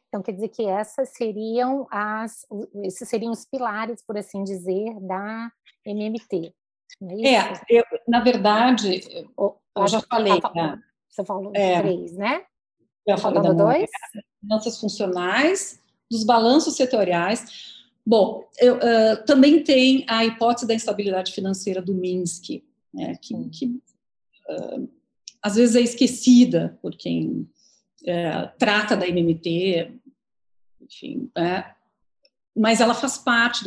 Então, quer dizer que essas seriam as, esses seriam os pilares, por assim dizer, da MMT. É, é eu, na verdade, eu já falei. Tá, né? Você falou é, três, né? Já falei da dois? finanças funcionais, dos balanços setoriais. Bom, eu, uh, também tem a hipótese da instabilidade financeira do Minsk, né, que, que uh, às vezes é esquecida por quem uh, trata da MMT, enfim, né, mas ela faz parte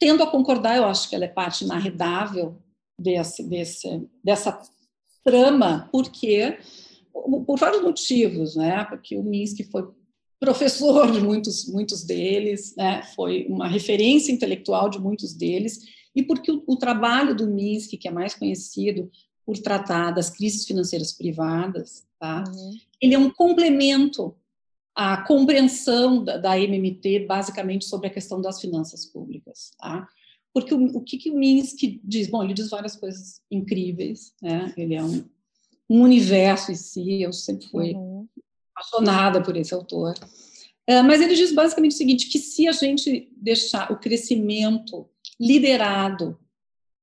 tendo a concordar, eu acho que ela é parte inarredável desse, desse, dessa trama, porque por vários motivos, né? Porque o Minsky foi professor de muitos, muitos deles, né? Foi uma referência intelectual de muitos deles, e porque o, o trabalho do Minsky, que é mais conhecido por tratar das crises financeiras privadas, tá? Uhum. Ele é um complemento à compreensão da, da MMT, basicamente sobre a questão das finanças públicas, tá? Porque o, o que, que o Minsky diz? Bom, ele diz várias coisas incríveis, né? Ele é um, um universo em si, eu sempre fui uhum. apaixonada por esse autor. Uh, mas ele diz basicamente o seguinte, que se a gente deixar o crescimento liderado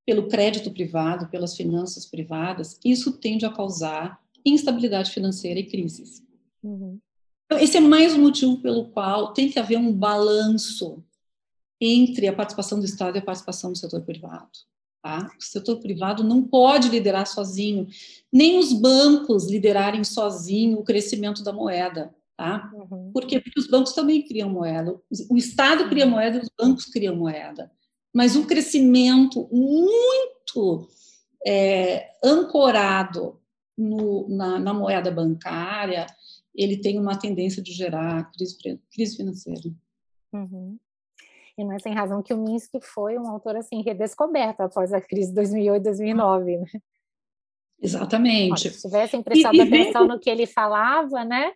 pelo crédito privado, pelas finanças privadas, isso tende a causar instabilidade financeira e crises. Uhum. Então, esse é mais um motivo pelo qual tem que haver um balanço entre a participação do Estado e a participação do setor privado. Tá? O setor privado não pode liderar sozinho, nem os bancos liderarem sozinho o crescimento da moeda. Tá? Uhum. Por quê? Porque os bancos também criam moeda. O Estado cria moeda e os bancos criam moeda. Mas um crescimento muito é, ancorado no, na, na, moeda bancária, ele tem uma tendência de gerar crise, crise financeira. Uhum. E não é sem razão que o Minsky foi um autor assim redescoberto após a crise de 2008 2009, né? Exatamente. se tivessem prestado e, atenção no que ele falava, né?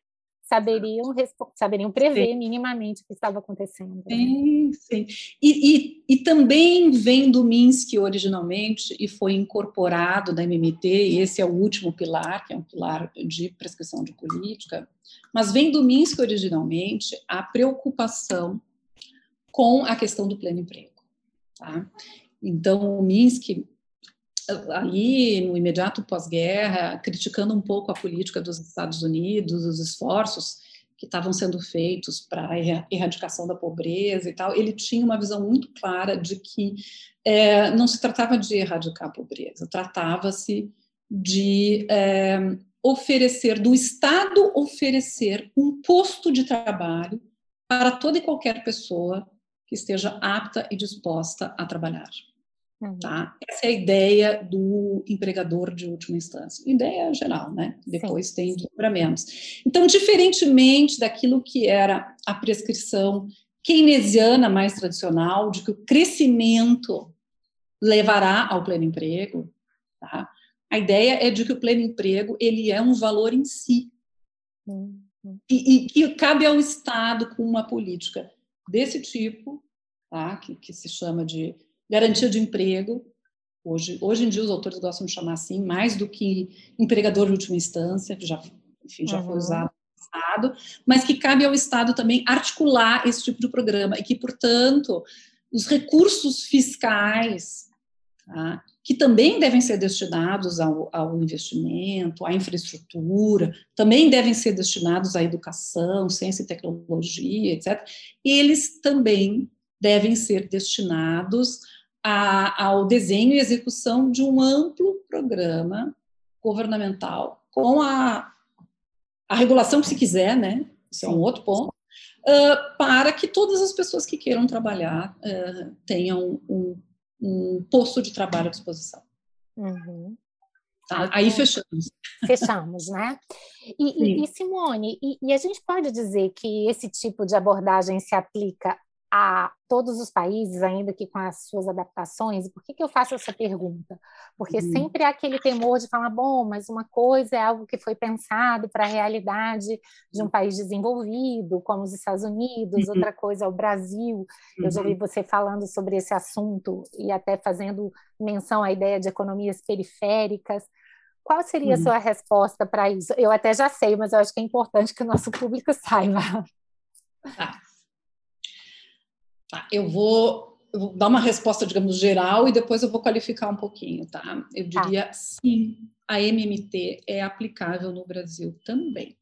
Saberiam, saberiam prever sim. minimamente o que estava acontecendo. Né? Sim, sim. E, e, e, também vem do Minsky originalmente e foi incorporado da MMT, e esse é o último pilar, que é um pilar de prescrição de política, mas vem do Minsky originalmente a preocupação com a questão do pleno emprego. Tá? Então, o Minsk, ali no imediato pós-guerra, criticando um pouco a política dos Estados Unidos, os esforços que estavam sendo feitos para a erradicação da pobreza e tal, ele tinha uma visão muito clara de que é, não se tratava de erradicar a pobreza, tratava-se de é, oferecer, do Estado oferecer um posto de trabalho para toda e qualquer pessoa que esteja apta e disposta a trabalhar. Uhum. Tá? Essa é a ideia do empregador de última instância. Ideia geral, né? Depois Sim. tem desdobramentos. Então, diferentemente daquilo que era a prescrição keynesiana mais tradicional, de que o crescimento levará ao pleno emprego, tá? a ideia é de que o pleno emprego ele é um valor em si. Uhum. E, que cabe ao Estado com uma política desse tipo, tá? que, que se chama de garantia de emprego. Hoje, hoje em dia, os autores gostam de chamar assim, mais do que empregador de última instância, que já, enfim, já uhum. foi usado no passado, mas que cabe ao Estado também articular esse tipo de programa e que, portanto, os recursos fiscais, tá? que também devem ser destinados ao, ao, investimento, à infraestrutura, também devem ser destinados à educação, ciência e tecnologia, etc. Eles também devem ser destinados a, ao desenho e execução de um amplo programa governamental com a, a regulação que se quiser, né? Isso é um outro ponto. Uh, para que todas as pessoas que queiram trabalhar uh, tenham um um posto de trabalho à disposição. Uhum. Tá? Aí fechamos. Fechamos, né? E, e, e Simone, e, e, a gente pode dizer que esse tipo de abordagem se aplica a todos os países, ainda que com as suas adaptações? Por que, que eu faço essa pergunta? Porque uhum. sempre há aquele temor de falar, bom, mas uma coisa é algo que foi pensado para a realidade de um país desenvolvido, como os Estados Unidos, uhum. outra coisa é o Brasil. Uhum. Eu já vi uhum. você falando sobre esse assunto e até fazendo menção à ideia de economias periféricas. Qual seria a uhum. sua resposta para isso? Eu até já sei, mas eu acho que é importante que o nosso público saiba. Tá. Tá, eu vou, eu vou, dar uma resposta, digamos, geral e depois eu vou qualificar um pouquinho, tá? Eu tá. diria tá. sim, a MMT é aplicável no Brasil também,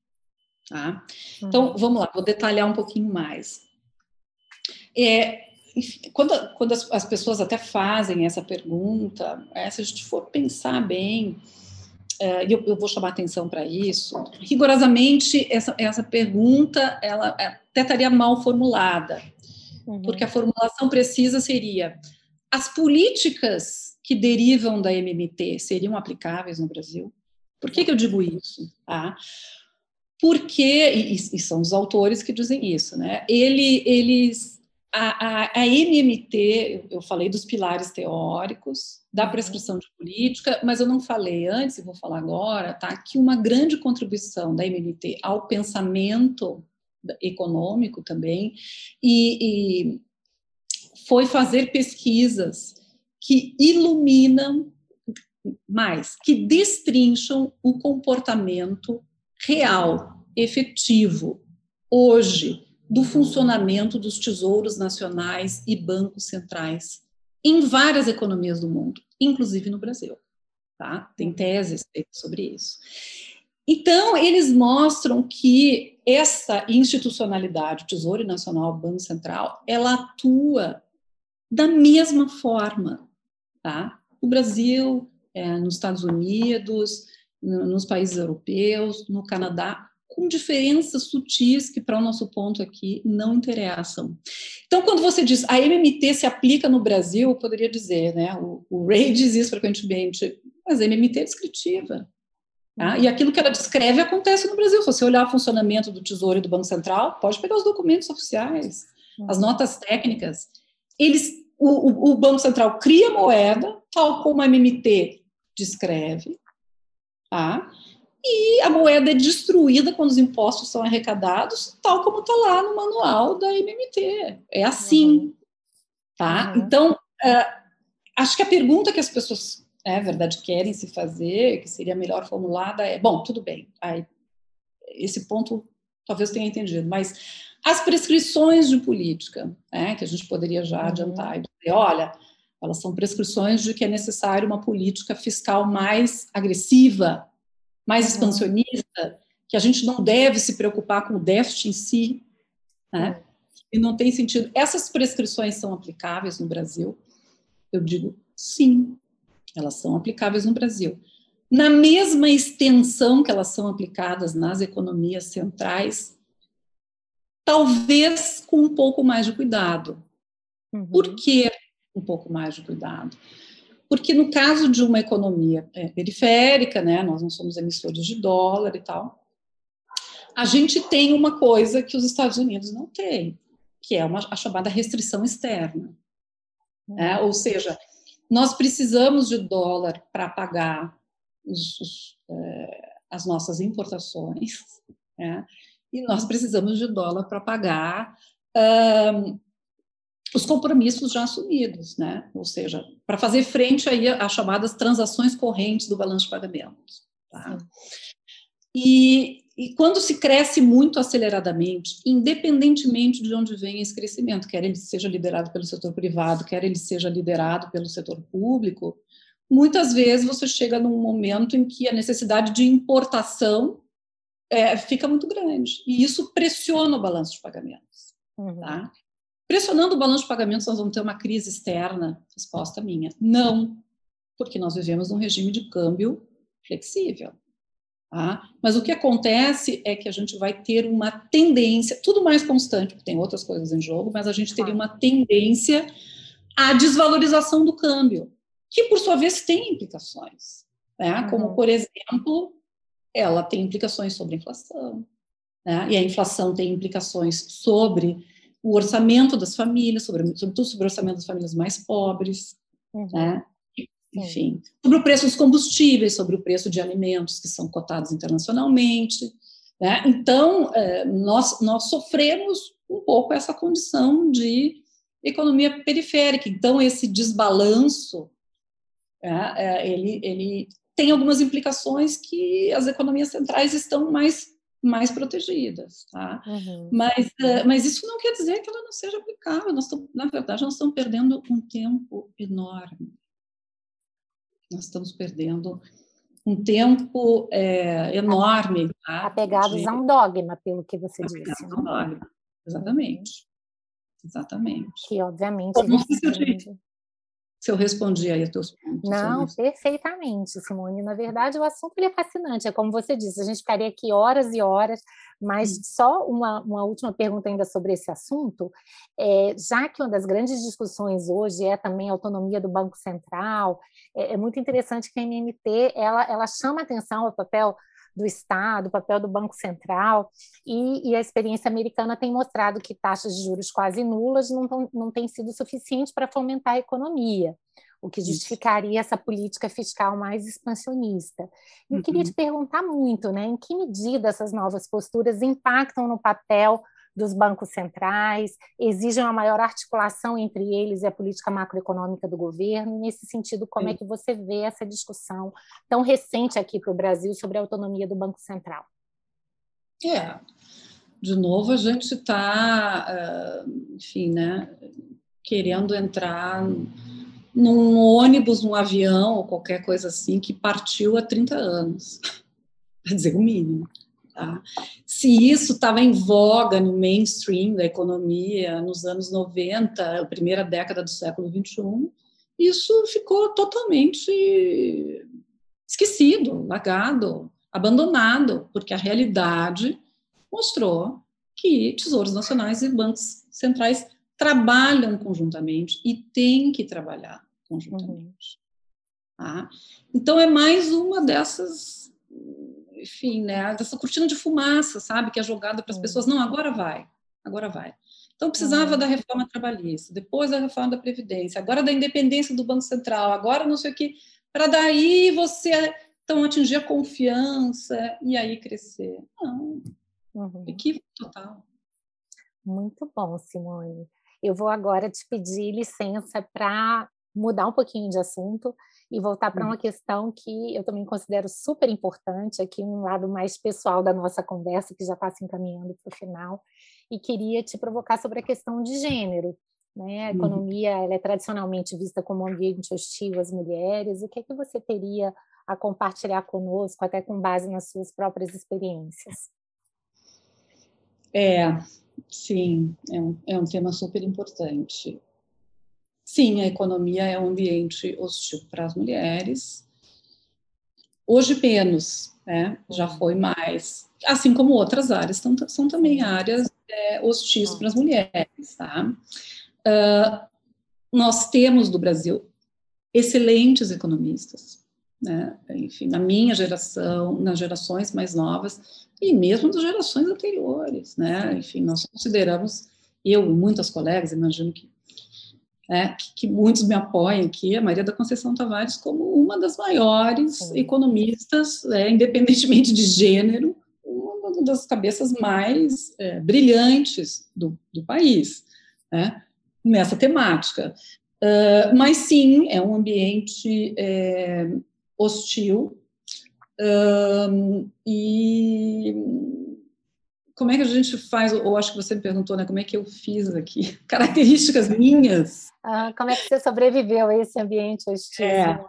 tá? Então, uhum. vamos lá, vou detalhar um pouquinho mais. É, quando, quando as, as, pessoas até fazem essa pergunta, é, se a gente for pensar bem, é, eu, eu, vou chamar atenção para isso, rigorosamente essa, essa pergunta ela até estaria mal formulada, uhum. porque a formulação precisa seria: as políticas que derivam da MMT seriam aplicáveis no Brasil? Por que, que eu digo isso? Ah, porque, e, e, são os autores que dizem isso, né? Ele, eles, a, a, a MMT, eu falei dos pilares teóricos, da uhum. prescrição de política, mas eu não falei antes, e vou falar agora, tá? Que uma grande contribuição da MMT ao pensamento econômico também, e, e foi fazer pesquisas que iluminam mais, que destrincham o comportamento real, efetivo, hoje, do funcionamento dos tesouros nacionais e bancos centrais em várias economias do mundo, inclusive no Brasil. Tá? Tem teses sobre isso. Então, eles mostram que essa institucionalidade, Tesouro Nacional, Banco Central, ela atua da mesma forma, tá? no Brasil, é, nos Estados Unidos, no, nos países europeus, no Canadá, com diferenças sutis que, para o nosso ponto aqui, não interessam. Então, quando você diz a MMT se aplica no Brasil, eu poderia dizer, né? O, o Ray diz isso frequentemente, mas a MMT é descritiva. Tá? E aquilo que ela descreve acontece no Brasil. Se você olhar o funcionamento do Tesouro e do Banco Central, pode pegar os documentos oficiais, as uhum. notas técnicas. Eles, o, o Banco Central cria moeda, tal como a MMT descreve, tá? e a moeda é destruída quando os impostos são arrecadados, tal como está lá no manual da MMT. É assim, uhum. tá? Uhum. Então, uh, acho que a pergunta que as pessoas, é verdade, querem se fazer, que seria melhor formulada, é: bom, tudo bem, aí, esse ponto talvez tenha entendido, mas as prescrições de política, né, que a gente poderia já uhum. adiantar e dizer, olha, elas são prescrições de que é necessário uma política fiscal mais agressiva mais uhum. expansionista, que a gente não deve se preocupar com o déficit em si, né? E não tem sentido. Essas prescrições são aplicáveis no Brasil? Eu digo sim, elas são aplicáveis no Brasil. Na mesma extensão que elas são aplicadas nas economias centrais, talvez com um pouco mais de cuidado. Uhum. Por que um pouco mais de cuidado? porque no caso de uma economia é, periférica, né, nós não somos emissores de dólar e tal, a gente tem uma coisa que os Estados Unidos não têm, que é uma, a chamada restrição externa. Né? Ou seja, nós precisamos de dólar para pagar os, os, é, as nossas importações, né? e nós precisamos de dólar para pagar um, os compromissos já assumidos, né? Ou seja, para fazer frente aí às chamadas transações correntes do balanço de pagamentos. Tá? E, e, quando se cresce muito aceleradamente, independentemente de onde vem esse crescimento, quer ele seja liderado pelo setor privado, quer ele seja liderado pelo setor público, muitas vezes você chega num momento em que a necessidade de importação é, fica muito grande. E isso pressiona o balanço de pagamentos. Uhum. Tá? Pressionando o balanço de pagamentos, nós vamos ter uma crise externa? Resposta minha: não, porque nós vivemos num regime de câmbio flexível. Tá? Mas o que acontece é que a gente vai ter uma tendência, tudo mais constante, porque tem outras coisas em jogo, mas a gente teria uma tendência à desvalorização do câmbio, que por sua vez tem implicações. Né? Como, uhum. por exemplo, ela tem implicações sobre a inflação. Né? E a inflação tem implicações sobre o orçamento das famílias, sobre, sobretudo sobre o orçamento das famílias mais pobres, uhum. né? Enfim, sobre o preço dos combustíveis, sobre o preço de alimentos que são cotados internacionalmente. Né? Então, é, nós, nós sofremos um pouco essa condição de economia periférica. Então, esse desbalanço, é, é, ele, ele tem algumas implicações que as economias centrais estão mais mais protegidas, tá? Uhum. Mas, uh, mas isso não quer dizer que ela não seja aplicável. Nós estamos, na verdade, nós estamos perdendo um tempo enorme. Nós estamos perdendo um tempo é, enorme. Tá? Apegados de... a um dogma, pelo que você Apegados disse. A um né? dogma. Exatamente. Exatamente. Que, obviamente, se eu respondi aí a teus pontos. Não, perfeitamente, Simone. Na verdade, o assunto é fascinante. É como você disse, a gente ficaria aqui horas e horas, mas hum. só uma, uma última pergunta ainda sobre esse assunto. É, já que uma das grandes discussões hoje é também a autonomia do Banco Central, é, é muito interessante que a MMT ela, ela chama atenção ao papel do Estado, o papel do Banco Central, e, e, a experiência americana tem mostrado que taxas de juros quase nulas não, tão, não têm sido suficientes para fomentar a economia, o que justificaria essa política fiscal mais expansionista. E eu uhum. queria te perguntar muito, né, em que medida essas novas posturas impactam no papel dos bancos centrais, exigem uma maior articulação entre eles e a política macroeconômica do governo. Nesse sentido, como Sim. é que você vê essa discussão tão recente aqui para o Brasil sobre a autonomia do Banco Central? É, de novo a gente está, eh, enfim, né, querendo entrar num ônibus, num avião ou qualquer coisa assim que partiu há 30 anos, para dizer o mínimo. Tá? Se isso estava em voga no mainstream da economia nos anos 90, a primeira década do século 21, isso ficou totalmente esquecido, largado, abandonado, porque a realidade mostrou que tesouros nacionais e bancos centrais trabalham conjuntamente e têm que trabalhar conjuntamente. Uhum. Tá? Então, é mais uma dessas, enfim, né, dessa cortina de fumaça, sabe, que é jogada para as uhum. pessoas. Não, agora vai, agora vai. Então, precisava uhum. da reforma trabalhista, depois da reforma da Previdência, agora da independência do Banco Central, agora não sei o que, para daí você então atingir a confiança e aí crescer. Não, uhum. equívoco total. Muito bom, Simone. Eu vou agora te pedir licença para mudar um pouquinho de assunto e voltar para uma uhum. questão que eu também considero super importante, aqui um lado mais pessoal da nossa conversa, que já está se encaminhando para o final, e queria te provocar sobre a questão de gênero. Né? A uhum. economia ela é tradicionalmente vista como um ambiente hostil às mulheres. O que é que você teria a compartilhar conosco, até com base nas suas próprias experiências? É, sim, é um, é um tema super importante. Sim, a economia é um ambiente hostil para as mulheres. Hoje menos, né? já uhum. foi mais. Assim como outras áreas, são, são também áreas é, hostis para as mulheres. Tá? Uh, nós temos do Brasil excelentes economistas, né? enfim, na minha geração, nas gerações mais novas e mesmo das gerações anteriores, né? Enfim, nós consideramos, eu e muitas colegas, imagino que, é, que, que, muitos me apoiem aqui, a Maria da Conceição Tavares como uma das maiores economistas, é, independentemente de gênero, uma das cabeças mais é, brilhantes do, do país, né? nessa temática. Uh, mas sim, é um ambiente é, hostil. Uh, e como é que a gente faz? Ou acho que você me perguntou, né? Como é que eu fiz aqui? Características minhas. Ah, como é que você sobreviveu a esse ambiente hostil? É.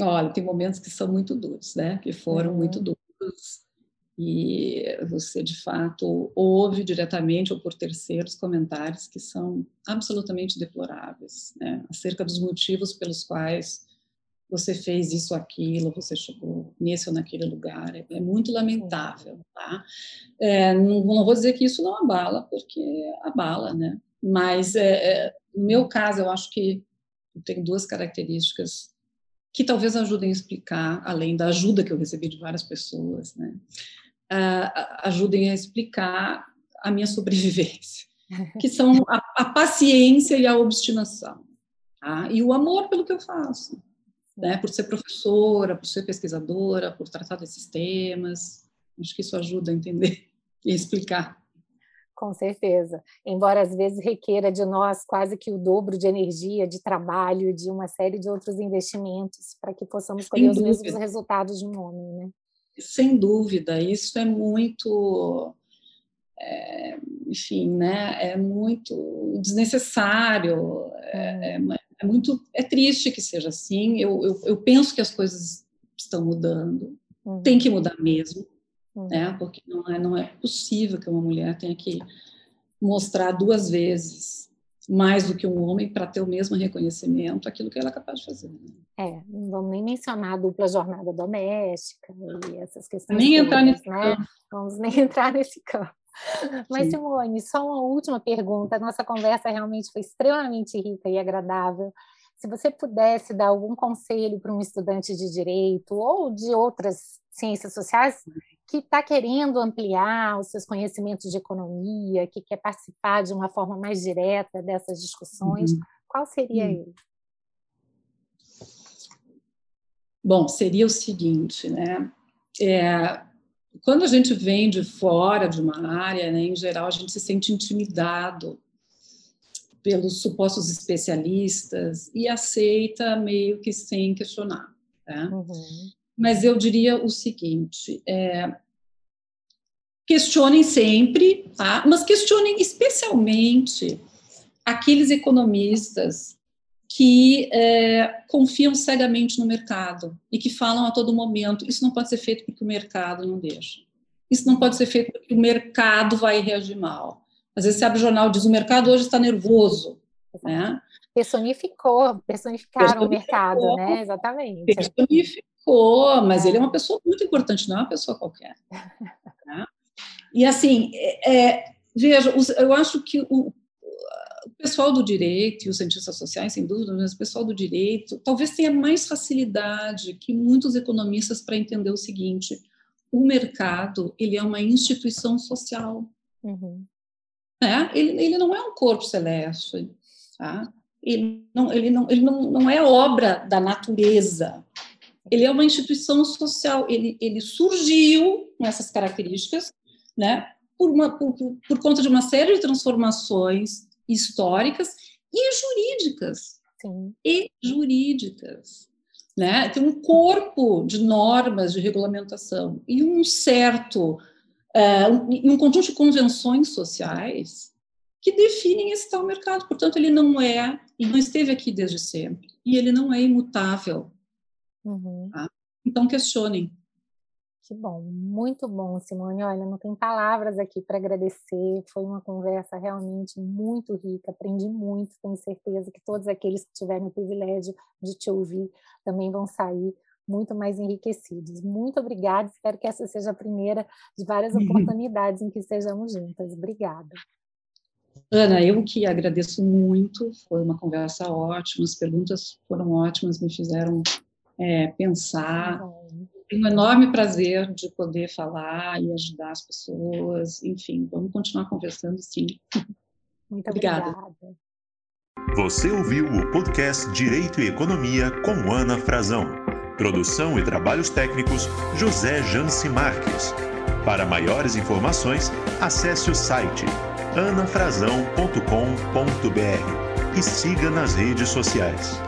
Olha, tem momentos que são muito duros, né? Que foram uhum. muito duros e você de fato ouve diretamente ou por terceiros comentários que são absolutamente deploráveis, né? acerca dos motivos pelos quais você fez isso, aquilo, você chegou nesse ou naquele lugar, é, é muito lamentável, tá? É, não, não, vou dizer que isso não abala, porque abala, né? Mas é, é no meu caso, eu acho que tem duas características que talvez ajudem a explicar, além da ajuda que eu recebi de várias pessoas, né? uh, ajudem a explicar a minha sobrevivência, que são a, a paciência e a obstinação, tá? e o amor pelo que eu faço, né? por ser professora, por ser pesquisadora, por tratar desses temas. Acho que isso ajuda a entender e explicar. Com certeza. Embora às vezes requeira de nós quase que o dobro de energia, de trabalho, de uma série de outros investimentos para que possamos colher os mesmos resultados de um homem, né? Sem dúvida, isso é muito, é, enfim, né, é muito desnecessário, é, é, é, muito, é triste que seja assim. Eu, eu, eu penso que as coisas estão mudando, uhum. tem que mudar mesmo, uhum. né, porque não é, não é possível que uma mulher tenha que mostrar duas vezes mais do que um homem para ter o mesmo reconhecimento aquilo que ela é capaz de fazer. Né? É, não vamos nem mencionar a dupla jornada doméstica e essas questões. Nem todas, entrar nesse né? campo. Vamos nem entrar nesse campo. Mas, Sim. Simone, só uma última pergunta. Nossa conversa realmente foi extremamente rica e agradável. Se você pudesse dar algum conselho para um estudante de direito ou de outras ciências sociais, que está querendo ampliar os seus conhecimentos de economia, que quer participar de uma forma mais direta dessas discussões, uhum. qual seria uhum. ele? Bom, seria o seguinte, né? É, quando a gente vem de fora de uma área, né, em geral, a gente se sente intimidado pelos supostos especialistas e aceita meio que sem questionar. Tá? Uhum mas eu diria o seguinte: é, questionem sempre, tá? mas questionem especialmente aqueles economistas que é, confiam cegamente no mercado e que falam a todo momento: isso não pode ser feito porque o mercado não deixa. Isso não pode ser feito porque o mercado vai reagir mal. Às vezes você abre o jornal e diz: o mercado hoje está nervoso. Né? personificou, personificaram personificou, o mercado, né? Exatamente. Personificou, mas é. ele é uma pessoa muito importante, não é uma pessoa qualquer. né? E assim, é, é veja, eu acho que o, o pessoal do direito e os cientistas sociais, sem dúvida, mas o pessoal do direito talvez tenha mais facilidade que muitos economistas para entender o seguinte: o mercado ele é uma instituição social. Uhum. É, ele, ele não é um corpo celeste, tá? ele, não, ele, não, ele não, não é obra da natureza, ele é uma instituição social, ele, ele surgiu com essas características, né, por, uma, por, por conta de uma série de transformações históricas e jurídicas. Sim. E jurídicas. Né? Tem um corpo de normas de regulamentação e um certo uh, um, um conjunto de convenções sociais que definem esse tal mercado. Portanto, ele não é, e não esteve aqui desde sempre, e ele não é imutável. Uhum. Tá? Então, questionem. Que bom, muito bom, Simone. Olha, não tem palavras aqui para agradecer. Foi uma conversa realmente muito rica. Aprendi muito. Tenho certeza que todos aqueles que tiverem o privilégio de te ouvir também vão sair muito mais enriquecidos. Muito obrigada. Espero que essa seja a primeira de várias oportunidades em que estejamos juntas. Obrigada. Ana, eu que agradeço muito. Foi uma conversa ótima. As perguntas foram ótimas, me fizeram é, pensar. Bom um enorme prazer de poder falar e ajudar as pessoas. Enfim, vamos continuar conversando, sim. Muito obrigada. obrigada. Você ouviu o podcast Direito e Economia com Ana Frazão. Produção e trabalhos técnicos José Janci Marques. Para maiores informações, acesse o site anafrazão.com.br e siga nas redes sociais.